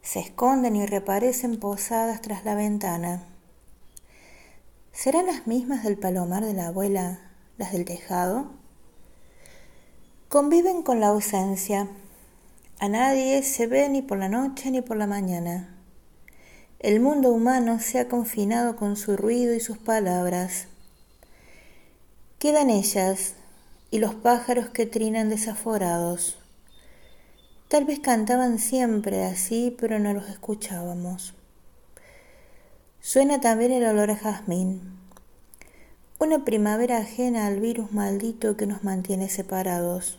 Se esconden y reaparecen posadas tras la ventana. ¿Serán las mismas del palomar de la abuela, las del tejado? Conviven con la ausencia. A nadie se ve ni por la noche ni por la mañana. El mundo humano se ha confinado con su ruido y sus palabras. Quedan ellas y los pájaros que trinan desaforados. Tal vez cantaban siempre así, pero no los escuchábamos. Suena también el olor a jazmín, una primavera ajena al virus maldito que nos mantiene separados.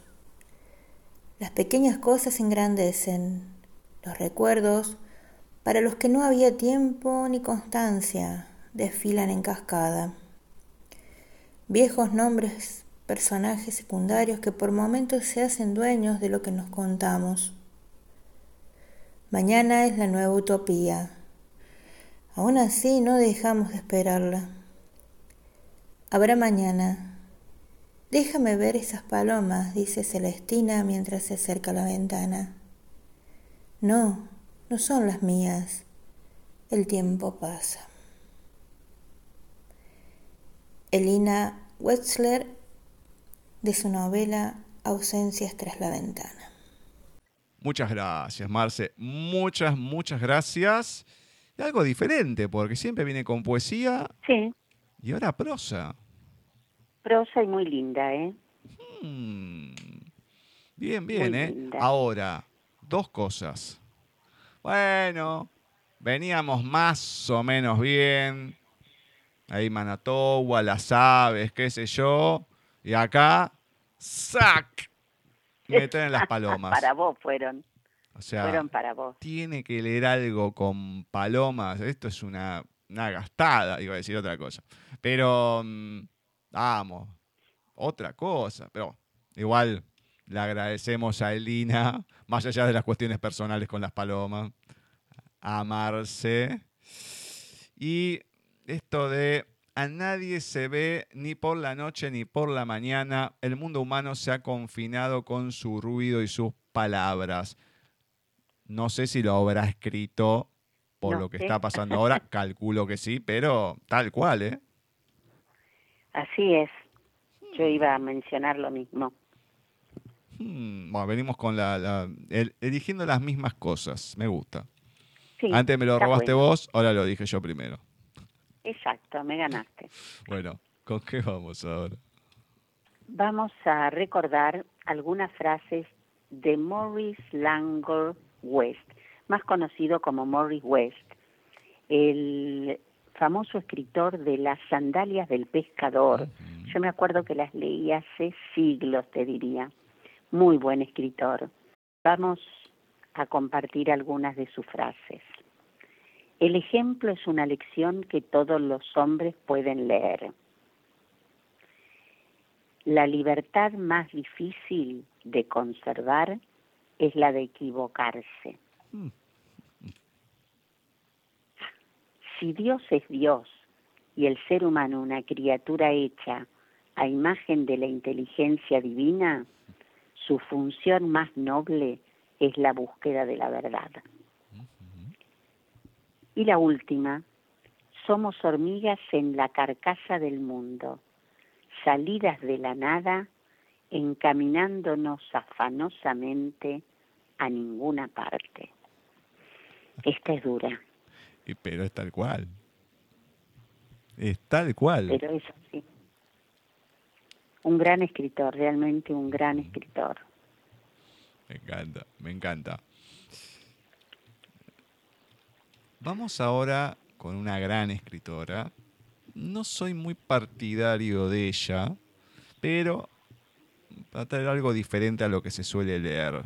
Las pequeñas cosas engrandecen, los recuerdos, para los que no había tiempo ni constancia, desfilan en cascada. Viejos nombres, personajes secundarios que por momentos se hacen dueños de lo que nos contamos. Mañana es la nueva utopía. Aún así no dejamos de esperarla. Habrá mañana. Déjame ver esas palomas, dice Celestina mientras se acerca a la ventana. No, no son las mías. El tiempo pasa. Elina Wetzler, de su novela Ausencias tras la ventana. Muchas gracias, Marce. Muchas, muchas gracias. Y algo diferente, porque siempre viene con poesía Sí, y ahora prosa. prosa y muy linda, ¿eh? Mm. Bien, bien, Muy ¿eh? linda. Ahora, dos cosas. Bueno, veníamos más o menos bien. Ahí Manatoba, las aves, qué sé yo. Y acá, ¡sac! Meten las palomas. para vos fueron, O sea, fueron para vos. tiene que leer algo con palomas. Esto es una, una gastada, iba a decir otra cosa. Pero, mm, vamos, otra cosa. Pero igual le agradecemos a Elina, más allá de las cuestiones personales con las palomas, a amarse. Y esto de a nadie se ve ni por la noche ni por la mañana. El mundo humano se ha confinado con su ruido y sus palabras. No sé si lo habrá escrito por No lo que está pasando ahora. Calculo que sí, pero tal cual, ¿eh? Así es. Yo iba a mencionar lo mismo. Hmm, bueno, venimos con la, la- el- eligiendo las mismas cosas. Me gusta. Sí, Antes me lo robaste bueno. vos, ahora lo dije yo primero. Exacto, me ganaste. Bueno, ¿con qué vamos ahora? Vamos a recordar algunas frases de Morris Langor West, más conocido como Morris West. Él famoso escritor de Las sandalias del pescador. Yo me acuerdo que las leí hace siglos, te diría. Muy buen escritor. Vamos a compartir algunas de sus frases. El ejemplo es una lección que todos los hombres pueden leer. La libertad más difícil de conservar es la de equivocarse. Mm. Si Dios es Dios y el ser humano una criatura hecha a imagen de la inteligencia divina, su función más noble es la búsqueda de la verdad. Y la última, somos hormigas en la carcasa del mundo, salidas de la nada, encaminándonos afanosamente a ninguna parte. Esta es dura, Y- Pero es tal cual. Es tal cual. pero es. Un gran escritor, realmente un gran escritor. Me encanta, me encanta. Vamos ahora con una gran escritora. No soy muy partidario de ella, pero va a traer algo diferente a lo que se suele leer.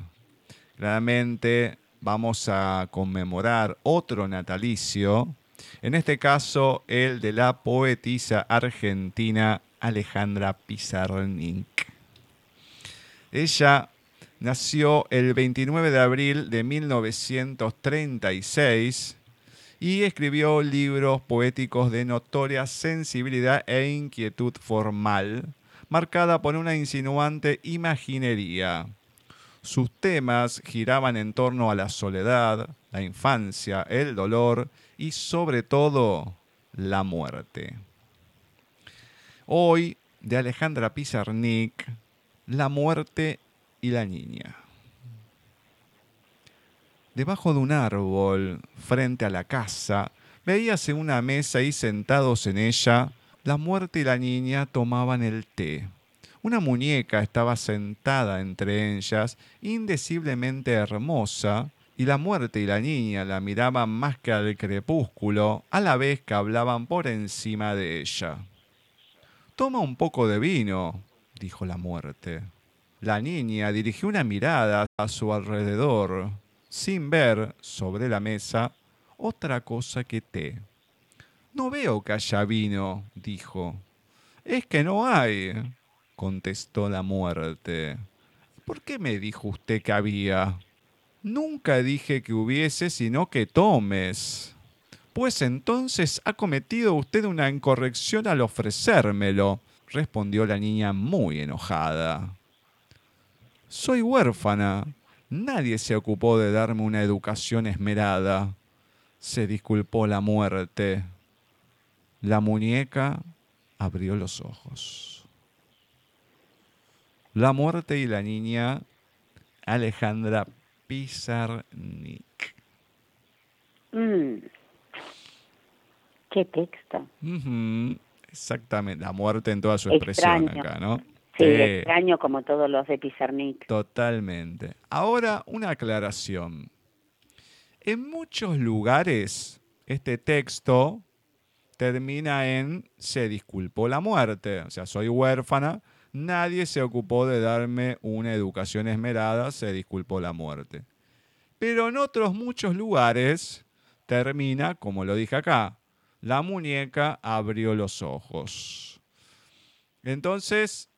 Claramente vamos a conmemorar otro natalicio, en este caso el de la poetisa argentina Alejandra Pizarnik. Ella nació el 29 de abril de 1936 y escribió libros poéticos de notoria sensibilidad e inquietud formal, marcada por una insinuante imaginería. Sus temas giraban en torno a la soledad, la infancia, el dolor y sobre todo la muerte. Hoy, de Alejandra Pizarnik, La muerte y la niña. Debajo de un árbol, frente a la casa, veíase una mesa y sentados en ella, la muerte y la niña tomaban el té. Una muñeca estaba sentada entre ellas, indeciblemente hermosa, y la muerte y la niña la miraban más que al crepúsculo, a la vez que hablaban por encima de ella. Toma un poco de vino, dijo la muerte. La niña dirigió una mirada a su alrededor, sin ver sobre la mesa otra cosa que té. No veo que haya vino, dijo. Es que no hay, contestó la muerte. ¿Por qué me dijo usted que había? Nunca dije que hubiese, sino que tomes. Pues entonces ha cometido usted una incorrección al ofrecérmelo, respondió la niña muy enojada. Soy huérfana. Nadie se ocupó de darme una educación esmerada. Se disculpó la muerte. La muñeca abrió los ojos. La muerte y la niña Alejandra Pizarnik. Mm. Qué texto. Exactamente, la muerte en toda su expresión Extraño. acá, ¿no? Sí, Sí. extraño como todos los de Pizarnik. Totalmente. Ahora, una aclaración. En muchos lugares, este texto termina en se disculpó la muerte. O sea, soy huérfana, nadie se ocupó de darme una educación esmerada, se disculpó la muerte. Pero en otros muchos lugares termina, como lo dije acá, la muñeca abrió los ojos. Entonces,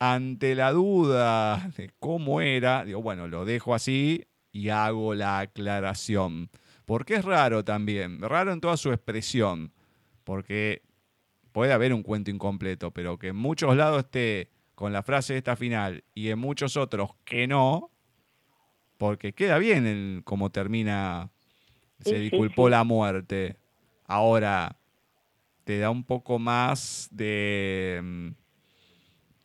ante la duda de cómo era, digo, bueno, lo dejo así y hago la aclaración. Porque es raro también, raro en toda su expresión, porque puede haber un cuento incompleto, pero que en muchos lados esté con la frase esta final y en muchos otros que no, porque queda bien el, como termina, se sí, disculpó sí. la muerte. Ahora, te da un poco más de mm,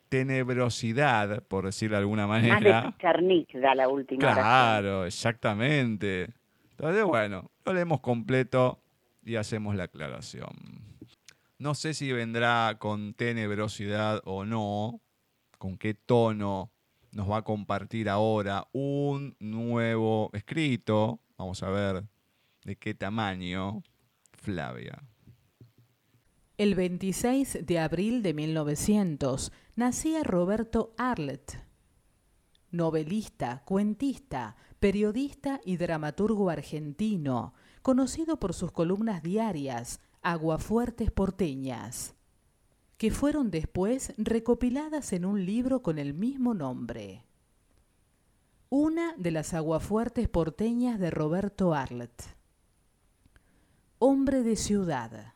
tenebrosidad, por decirlo de alguna Más de manera. Pizarnik da la última oración. Claro, exactamente. Entonces, bueno, lo leemos completo y hacemos la aclaración. No sé si vendrá con tenebrosidad o no, con qué tono nos va a compartir ahora un nuevo escrito. Vamos a ver de qué tamaño. Flavia. El 26 de abril de 1900 nacía Roberto Arlet, novelista, cuentista, periodista y dramaturgo argentino, conocido por sus columnas diarias, Aguafuertes porteñas, que fueron después recopiladas en un libro con el mismo nombre. Una de las aguafuertes porteñas de Roberto Arlet. Hombre de ciudad.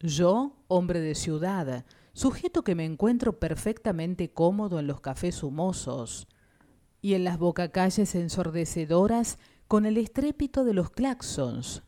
Yo, hombre de ciudad, sujeto que me encuentro perfectamente cómodo en los cafés humosos y en las bocacalles ensordecedoras con el estrépito de los claxons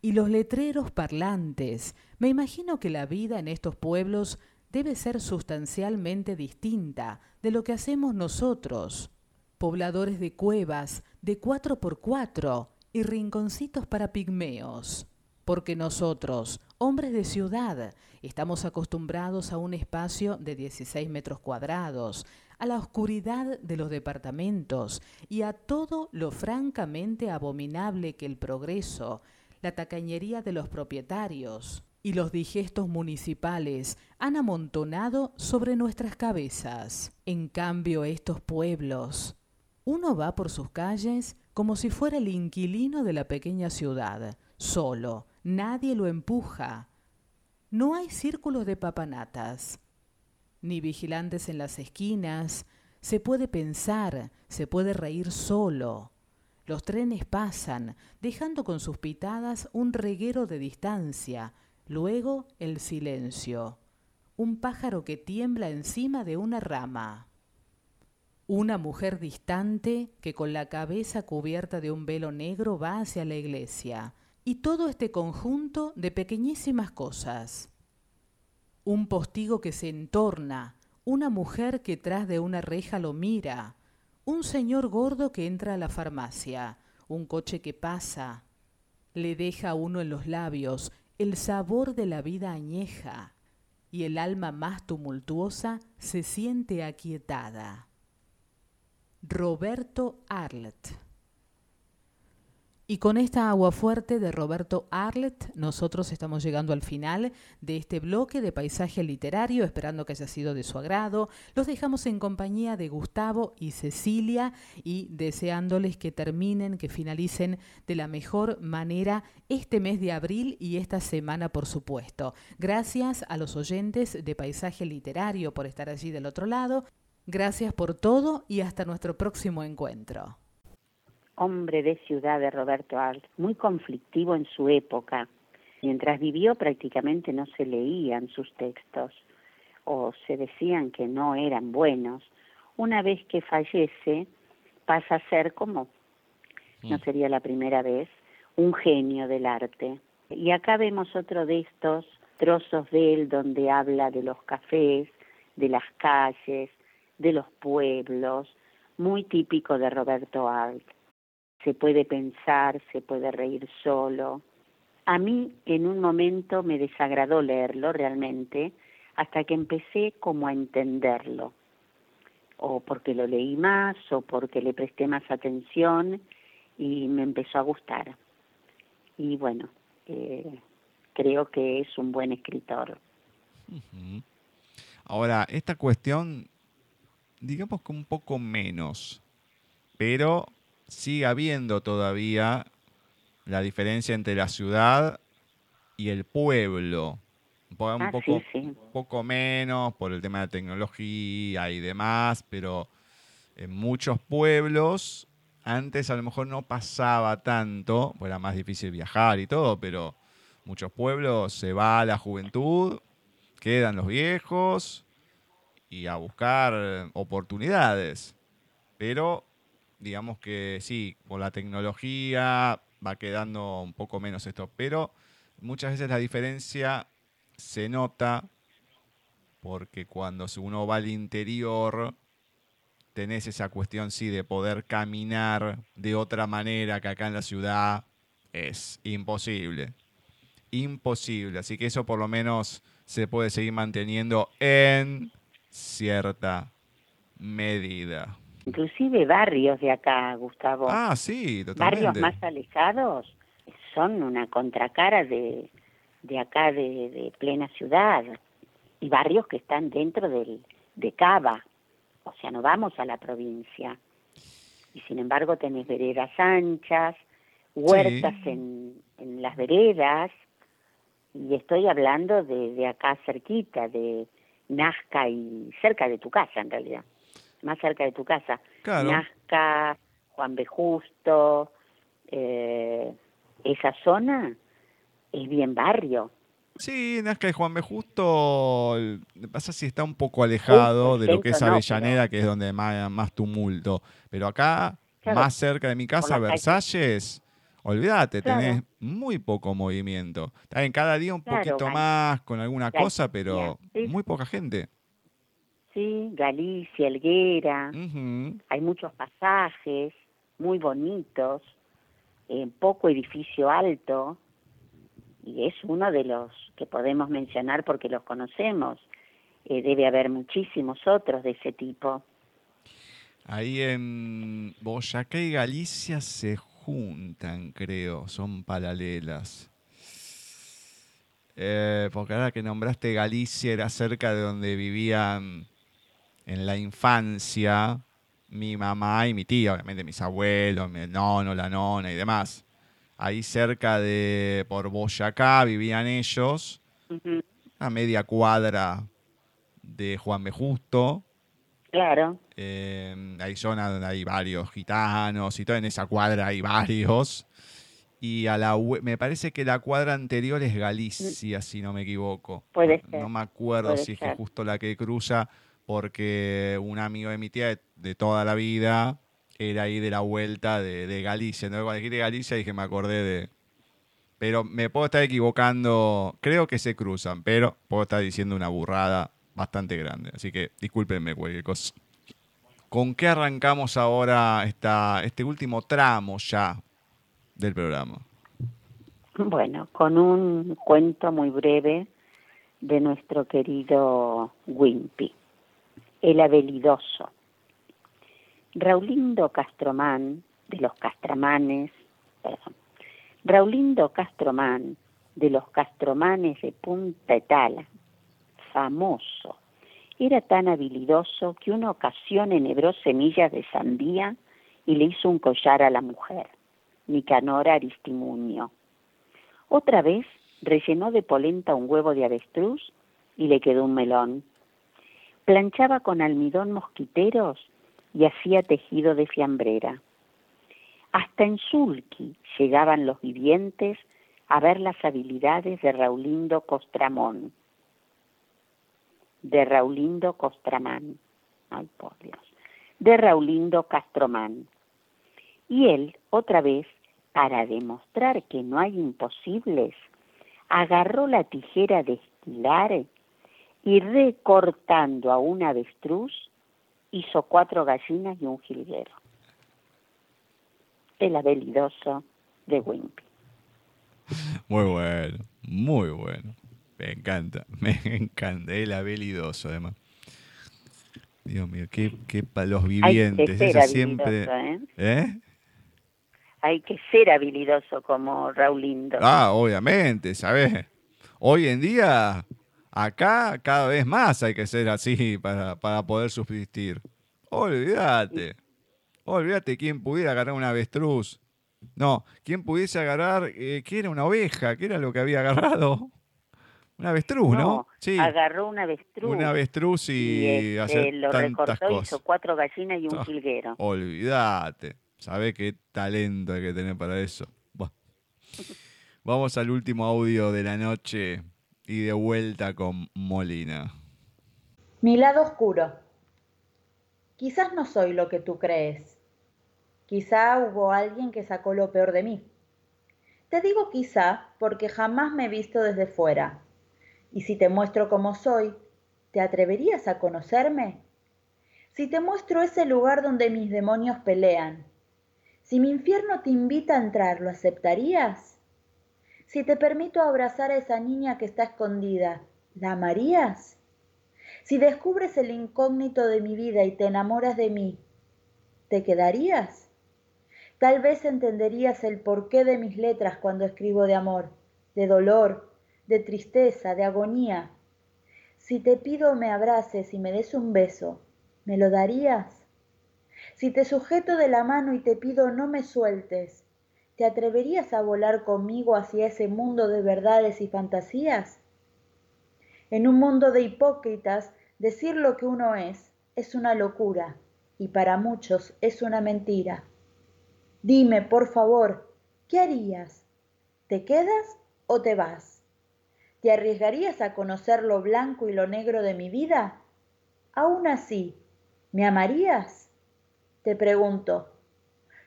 y los letreros parlantes, me imagino que la vida en estos pueblos debe ser sustancialmente distinta de lo que hacemos nosotros, pobladores de cuevas de cuatro por cuatro y rinconcitos para pigmeos porque nosotros, hombres de ciudad, estamos acostumbrados a un espacio de 16 metros cuadrados, a la oscuridad de los departamentos y a todo lo francamente abominable que el progreso, la tacañería de los propietarios y los digestos municipales han amontonado sobre nuestras cabezas. En cambio, estos pueblos, uno va por sus calles como si fuera el inquilino de la pequeña ciudad, solo, nadie lo empuja. No hay círculos de papanatas, ni vigilantes en las esquinas, se puede pensar, se puede reír solo. Los trenes pasan, dejando con sus pitadas un reguero de distancia, luego el silencio, un pájaro que tiembla encima de una rama. Una mujer distante que con la cabeza cubierta de un velo negro va hacia la iglesia, y todo este conjunto de pequeñísimas cosas. Un postigo que se entorna, una mujer que tras de una reja lo mira, un señor gordo que entra a la farmacia, un coche que pasa, le deja a uno en los labios. El sabor de la vida añeja, y el alma más tumultuosa se siente aquietada. Roberto Arlet y con esta agua fuerte de Roberto Arlet, nosotros estamos llegando al final de este bloque de paisaje literario, esperando que haya sido de su agrado. Los dejamos en compañía de Gustavo y Cecilia y deseándoles que terminen, que finalicen de la mejor manera este mes de abril y esta semana, por supuesto. Gracias a los oyentes de paisaje literario por estar allí del otro lado. Gracias por todo y hasta nuestro próximo encuentro hombre de ciudad de Roberto Alt, muy conflictivo en su época. Mientras vivió prácticamente no se leían sus textos o se decían que no eran buenos. Una vez que fallece pasa a ser como, no mm. sería la primera vez, un genio del arte. Y acá vemos otro de estos trozos de él donde habla de los cafés, de las calles, de los pueblos, muy típico de Roberto Alt se puede pensar, se puede reír solo. A mí en un momento me desagradó leerlo realmente, hasta que empecé como a entenderlo, o porque lo leí más, o porque le presté más atención y me empezó a gustar. Y bueno, eh, creo que es un buen escritor. Ahora, esta cuestión, digamos que un poco menos, pero sigue habiendo todavía la diferencia entre la ciudad y el pueblo. Un, ah, poco, poco menos por el tema de la tecnología y demás, pero en muchos pueblos antes a lo mejor no pasaba tanto, pues era más difícil viajar y todo, pero muchos pueblos se va la juventud, quedan los viejos y a buscar oportunidades. Pero digamos que sí, por la tecnología va quedando un poco menos esto, pero muchas veces la diferencia se nota porque cuando uno va al interior tenés esa cuestión sí de poder caminar de otra manera que acá en la ciudad es imposible. Imposible. Así que eso por lo menos se puede seguir manteniendo en cierta medida. inclusive barrios de acá, Gustavo. Ah, sí, barrios totalmente. más alejados son una contracara de, de acá de, de plena ciudad y barrios que están dentro del, de Cava, o sea, no vamos a la provincia. Y sin embargo tenés veredas anchas, huertas Sí. en, en las veredas, y estoy hablando de, de acá cerquita, de Nazca y cerca de tu casa en realidad, más cerca de tu casa. Claro. Nazca, Juan B. Justo, eh, esa zona es bien barrio. Sí, Nazca y Juan B. Justo, pasa si está un poco alejado de lo que es centro no, Avellaneda, que es donde más, más tumulto. Pero acá, Claro, más cerca de mi casa. Versalles, olvídate, Claro. tenés muy poco movimiento. Está cada día un Claro, poquito más con alguna Galicia, cosa, pero sí. muy poca gente. Sí, Galicia, Helguera, Ujú. hay muchos pasajes muy bonitos, eh, poco edificio alto, y es uno de los que podemos mencionar porque los conocemos. Eh, debe haber muchísimos otros de ese tipo. Ahí en Boyacá y Galicia se juntan, creo, son paralelas. Eh, porque ahora que nombraste Galicia era cerca de donde vivían en la infancia mi mamá y mi tía, obviamente mis abuelos, mi nono, la nona y demás. Ahí cerca de, por Boyacá vivían ellos, a media cuadra de Juan B. Justo. Claro, Eh, hay zonas donde hay varios gitanos y todo, en esa cuadra hay varios. Y a la me parece que la cuadra anterior es Galicia, si no me equivoco. Puede ser, no me acuerdo puede si es que justo la que cruza, porque un amigo de mi tía de, de toda la vida era ahí de la vuelta de, de Galicia. Entonces cuando dijiste Galicia dije, me acordé de... Pero me puedo estar equivocando, creo que se cruzan, pero puedo estar diciendo una burrada bastante grande. Así que discúlpenme cualquier cosa. ¿Con qué arrancamos ahora esta, este último tramo ya del programa? bueno, con un cuento muy breve de nuestro querido Wimpy, el abelidoso. Raulindo Castromán, de los Castramanes, perdón, Raulindo Castromán, de los Castromanes de Punta Etala, famoso, era tan habilidoso que una ocasión enhebró semillas de sandía y le hizo un collar a la mujer, Nicanor Aristimunio. Otra vez rellenó de polenta un huevo de avestruz y le quedó un melón. Planchaba con almidón mosquiteros y hacía tejido de fiambrera. Hasta en Sulki llegaban los vivientes a ver las habilidades de Raulindo Costramón. De Raulindo Costramán. Ay, por Dios. De Raulindo Castromán. Y él, otra vez, para demostrar que no hay imposibles, agarró la tijera de esquilar y recortando a un avestruz, hizo cuatro gallinas y un jilguero. El abelidoso de Wimpy. Muy bueno, muy bueno. Me encanta, me encanta. El habilidoso, además. Dios mío, qué, qué para los Hay que vivientes. ser siempre. ¿eh? ¿Eh? Hay que ser habilidoso como Raulindo. Ah, obviamente, ¿sabes? Hoy en día, acá cada vez más hay que ser así para, para poder subsistir. Olvídate. Olvídate quién pudiera agarrar un avestruz. No, quién pudiese agarrar, eh, ¿qué era una oveja? ¿Qué era lo que había agarrado? Un avestruz, ¿no? No, Sí, agarró un avestruz. un avestruz y, y este, hacer lo tantas recortó, cosas. hizo cuatro gallinas y un Ah. jilguero. Olvídate. ¿Sabés qué talento hay que tener para eso? Vamos al último audio de la noche y de vuelta con Molina. Mi lado oscuro. Quizás no soy lo que tú crees. Quizá hubo alguien que sacó lo peor de mí. Te digo quizá porque jamás me he visto desde fuera. Y si te muestro cómo soy, ¿te atreverías a conocerme? Si te muestro ese lugar donde mis demonios pelean, si mi infierno te invita a entrar, ¿lo aceptarías? Si te permito abrazar a esa niña que está escondida, ¿la amarías? Si descubres el incógnito de mi vida y te enamoras de mí, ¿te quedarías? Tal vez entenderías el porqué de mis letras cuando escribo de amor, de dolor, de tristeza, de agonía. Si te pido me abraces y me des un beso, ¿me lo darías? Si te sujeto de la mano y te pido no me sueltes, ¿te atreverías a volar conmigo hacia ese mundo de verdades y fantasías? En un mundo de hipócritas, decir lo que uno es es una locura y para muchos es una mentira. Dime, por favor, ¿qué harías? ¿Te quedas o te vas? ¿Te arriesgarías a conocer lo blanco y lo negro de mi vida? Aún así, ¿me amarías? Te pregunto,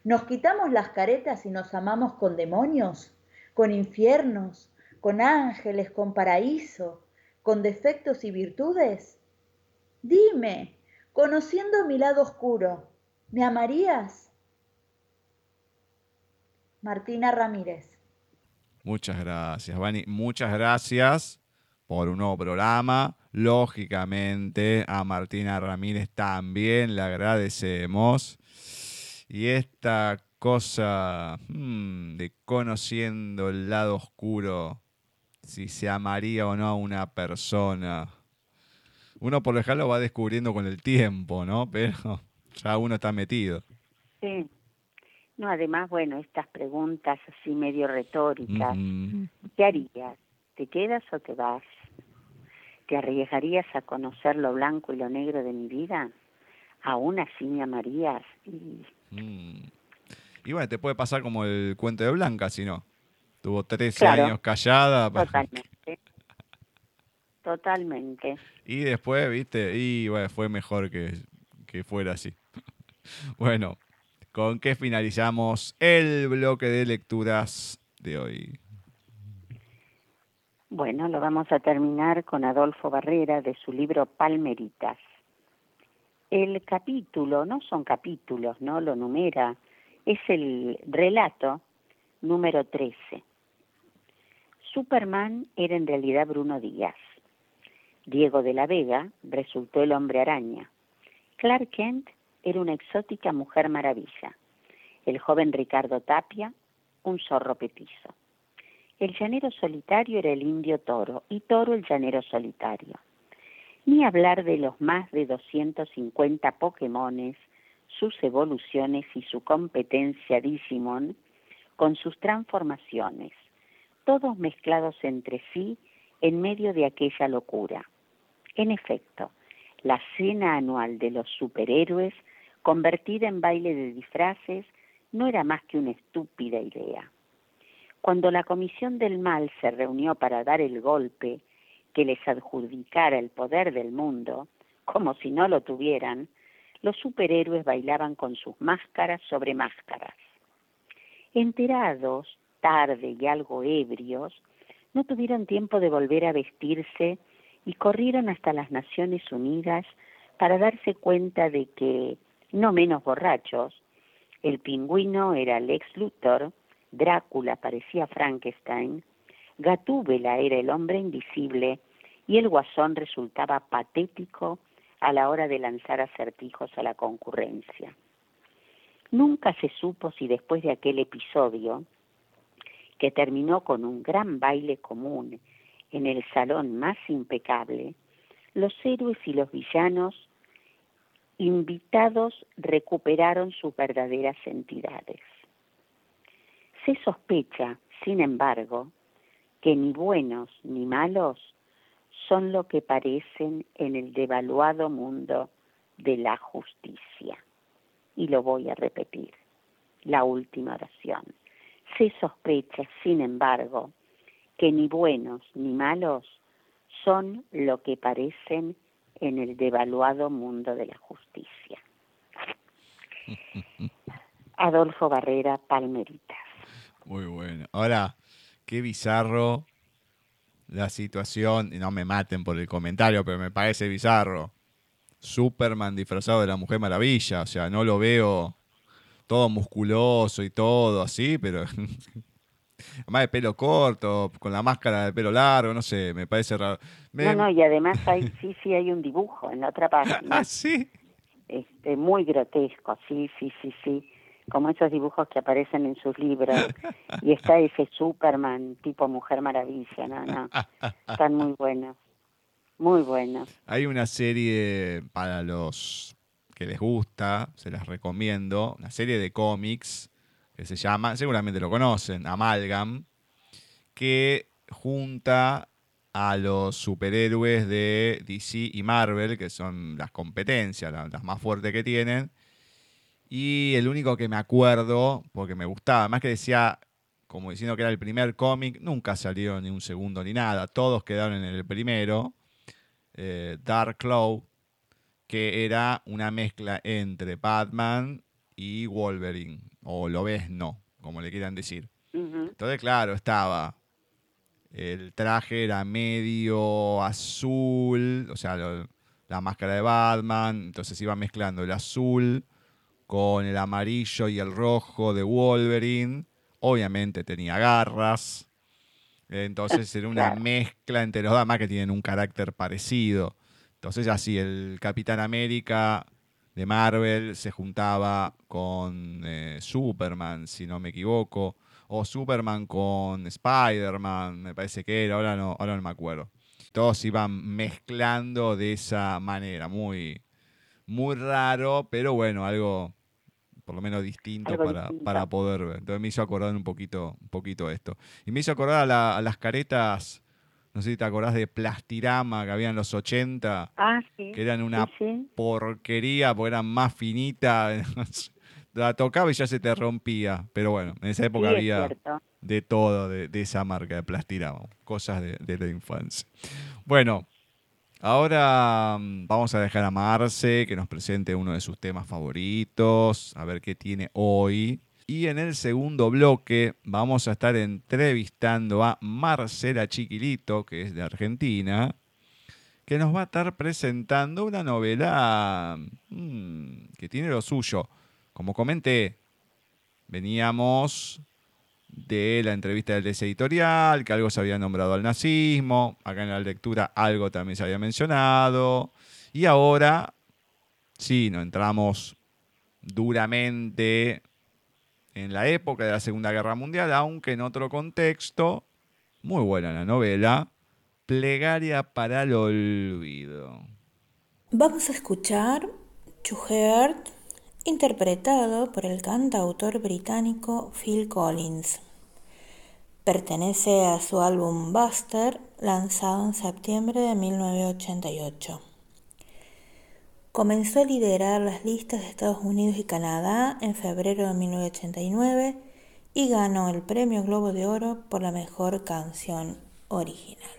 ¿nos quitamos las caretas y nos amamos con demonios, con infiernos, con ángeles, con paraíso, con defectos y virtudes? Dime, conociendo mi lado oscuro, ¿me amarías? Martina Ramírez. Muchas gracias, Vani. Muchas gracias por un nuevo programa. Lógicamente, a Martina Ramírez también le agradecemos. Y esta cosa hmm, de conociendo el lado oscuro, si se amaría o no a una persona. Uno por lo lo va descubriendo con el tiempo, ¿no? Pero ya uno está metido. Sí. No, además, bueno, estas preguntas así medio retóricas. ¿Qué harías? ¿Te quedas o te vas? ¿Te arriesgarías a conocer lo blanco y lo negro de mi vida? ¿Aún así me amarías? Y... Mm. y bueno, te puede pasar como el cuento de Blanca, si no. Tuvo 13 años callada. Totalmente. Totalmente. Y después, viste, y bueno, fue mejor que, que fuera así. bueno, ¿Con qué finalizamos el bloque de lecturas de hoy? Bueno, lo vamos a terminar con Adolfo Barrera de su libro Palmeritas. El capítulo, no son capítulos, no lo numera, es el relato número 13. Superman era en realidad Bruno Díaz. Diego de la Vega resultó el hombre araña. Clark Kent era una exótica mujer maravilla. El joven Ricardo Tapia, un zorro petizo. El llanero solitario era el indio Toro y Toro el llanero solitario. Ni hablar de los más de 250 Pokémones, sus evoluciones y su competencia Digimon con sus transformaciones, todos mezclados entre sí en medio de aquella locura. En efecto, la cena anual de los superhéroes convertida en baile de disfraces, no era más que una estúpida idea. Cuando la Comisión del Mal se reunió para dar el golpe que les adjudicara el poder del mundo, como si no lo tuvieran, los superhéroes bailaban con sus máscaras sobre máscaras. Enterados, tarde y algo ebrios, no tuvieron tiempo de volver a vestirse y corrieron hasta las Naciones Unidas para darse cuenta de que no menos borrachos. El pingüino era Lex Luthor, Drácula parecía Frankenstein, Gatúbela era el hombre invisible y el guasón resultaba patético a la hora de lanzar acertijos a la concurrencia. Nunca se supo si después de aquel episodio, que terminó con un gran baile común en el salón más impecable, los héroes y los villanos invitados recuperaron sus verdaderas entidades. Se sospecha, sin embargo, que ni buenos ni malos son lo que parecen en el devaluado mundo de la justicia. Y lo voy a repetir, la última oración. Se sospecha, sin embargo, que ni buenos ni malos son lo que parecen en el devaluado mundo de la justicia. Adolfo Barrera Palmeritas. Muy bueno. Ahora, qué bizarro la situación, y no me maten por el comentario, pero me parece bizarro. Superman disfrazado de la Mujer Maravilla, o sea, no lo veo todo musculoso y todo así, pero Además de pelo corto, con la máscara de pelo largo, no sé, me parece raro. No, no, y además hay, sí, sí hay un dibujo en la otra página. ah, sí. este, muy grotesco, sí, sí, sí, sí, como esos dibujos que aparecen en sus libros. Y está ese Superman tipo Mujer Maravilla, no, no, están muy buenos, muy buenos. Hay una serie para los que les gusta, se las recomiendo, una serie de cómics que se llama, seguramente lo conocen, Amalgam, que junta a los superhéroes de DC y Marvel, que son las competencias, las más fuertes que tienen. Y el único que me acuerdo, porque me gustaba, más que decía, como diciendo que era el primer cómic, nunca salió ni un segundo ni nada, todos quedaron en el primero, eh, Dark Claw, que era una mezcla entre Batman y Wolverine, o lo ves no, como le quieran decir. Entonces, claro, estaba. El traje era medio azul, o sea, la máscara de Batman, entonces iba mezclando el azul con el amarillo y el rojo de Wolverine. Obviamente tenía garras. Entonces era una mezcla entre los damas que tienen un carácter parecido. Entonces así el Capitán América de Marvel se juntaba con eh, Superman, si no me equivoco, o Superman con Spider-Man, me parece que era, ahora no, ahora no me acuerdo. Todos iban mezclando de esa manera, muy, muy raro, pero bueno, algo por lo menos distinto para, para, poder ver. Entonces me hizo acordar un poquito, un poquito esto. Y me hizo acordar a las caretas no sé si te acordás de Plastirama que había en los 80, ah, que eran una porquería porque eran más finitas. la tocaba y ya se te rompía. Pero bueno, en esa época había de todo de, esa marca de Plastirama, cosas de, la infancia. Bueno, ahora mm, vamos a dejar a Marce que nos presente uno de sus temas favoritos, a ver qué tiene hoy. Y en el segundo bloque vamos a estar entrevistando a Marcela Chiquilito, que es de Argentina, que nos va a estar presentando una novela mm, que tiene lo suyo. Como comenté, veníamos de la entrevista del editorial, que algo se había nombrado al nazismo, acá en la lectura algo también se había mencionado, y ahora sí, nos entramos duramente en la época de la Segunda Guerra Mundial, aunque en otro contexto. Muy buena la novela. Plegaria para el olvido. Vamos a escuchar To interpretado por el cantautor británico Phil Collins. Pertenece a su álbum Buster, lanzado en septiembre de 1988. Comenzó a liderar las listas de Estados Unidos y Canadá en febrero de 1989 y ganó el Premio Globo de Oro por la mejor canción original.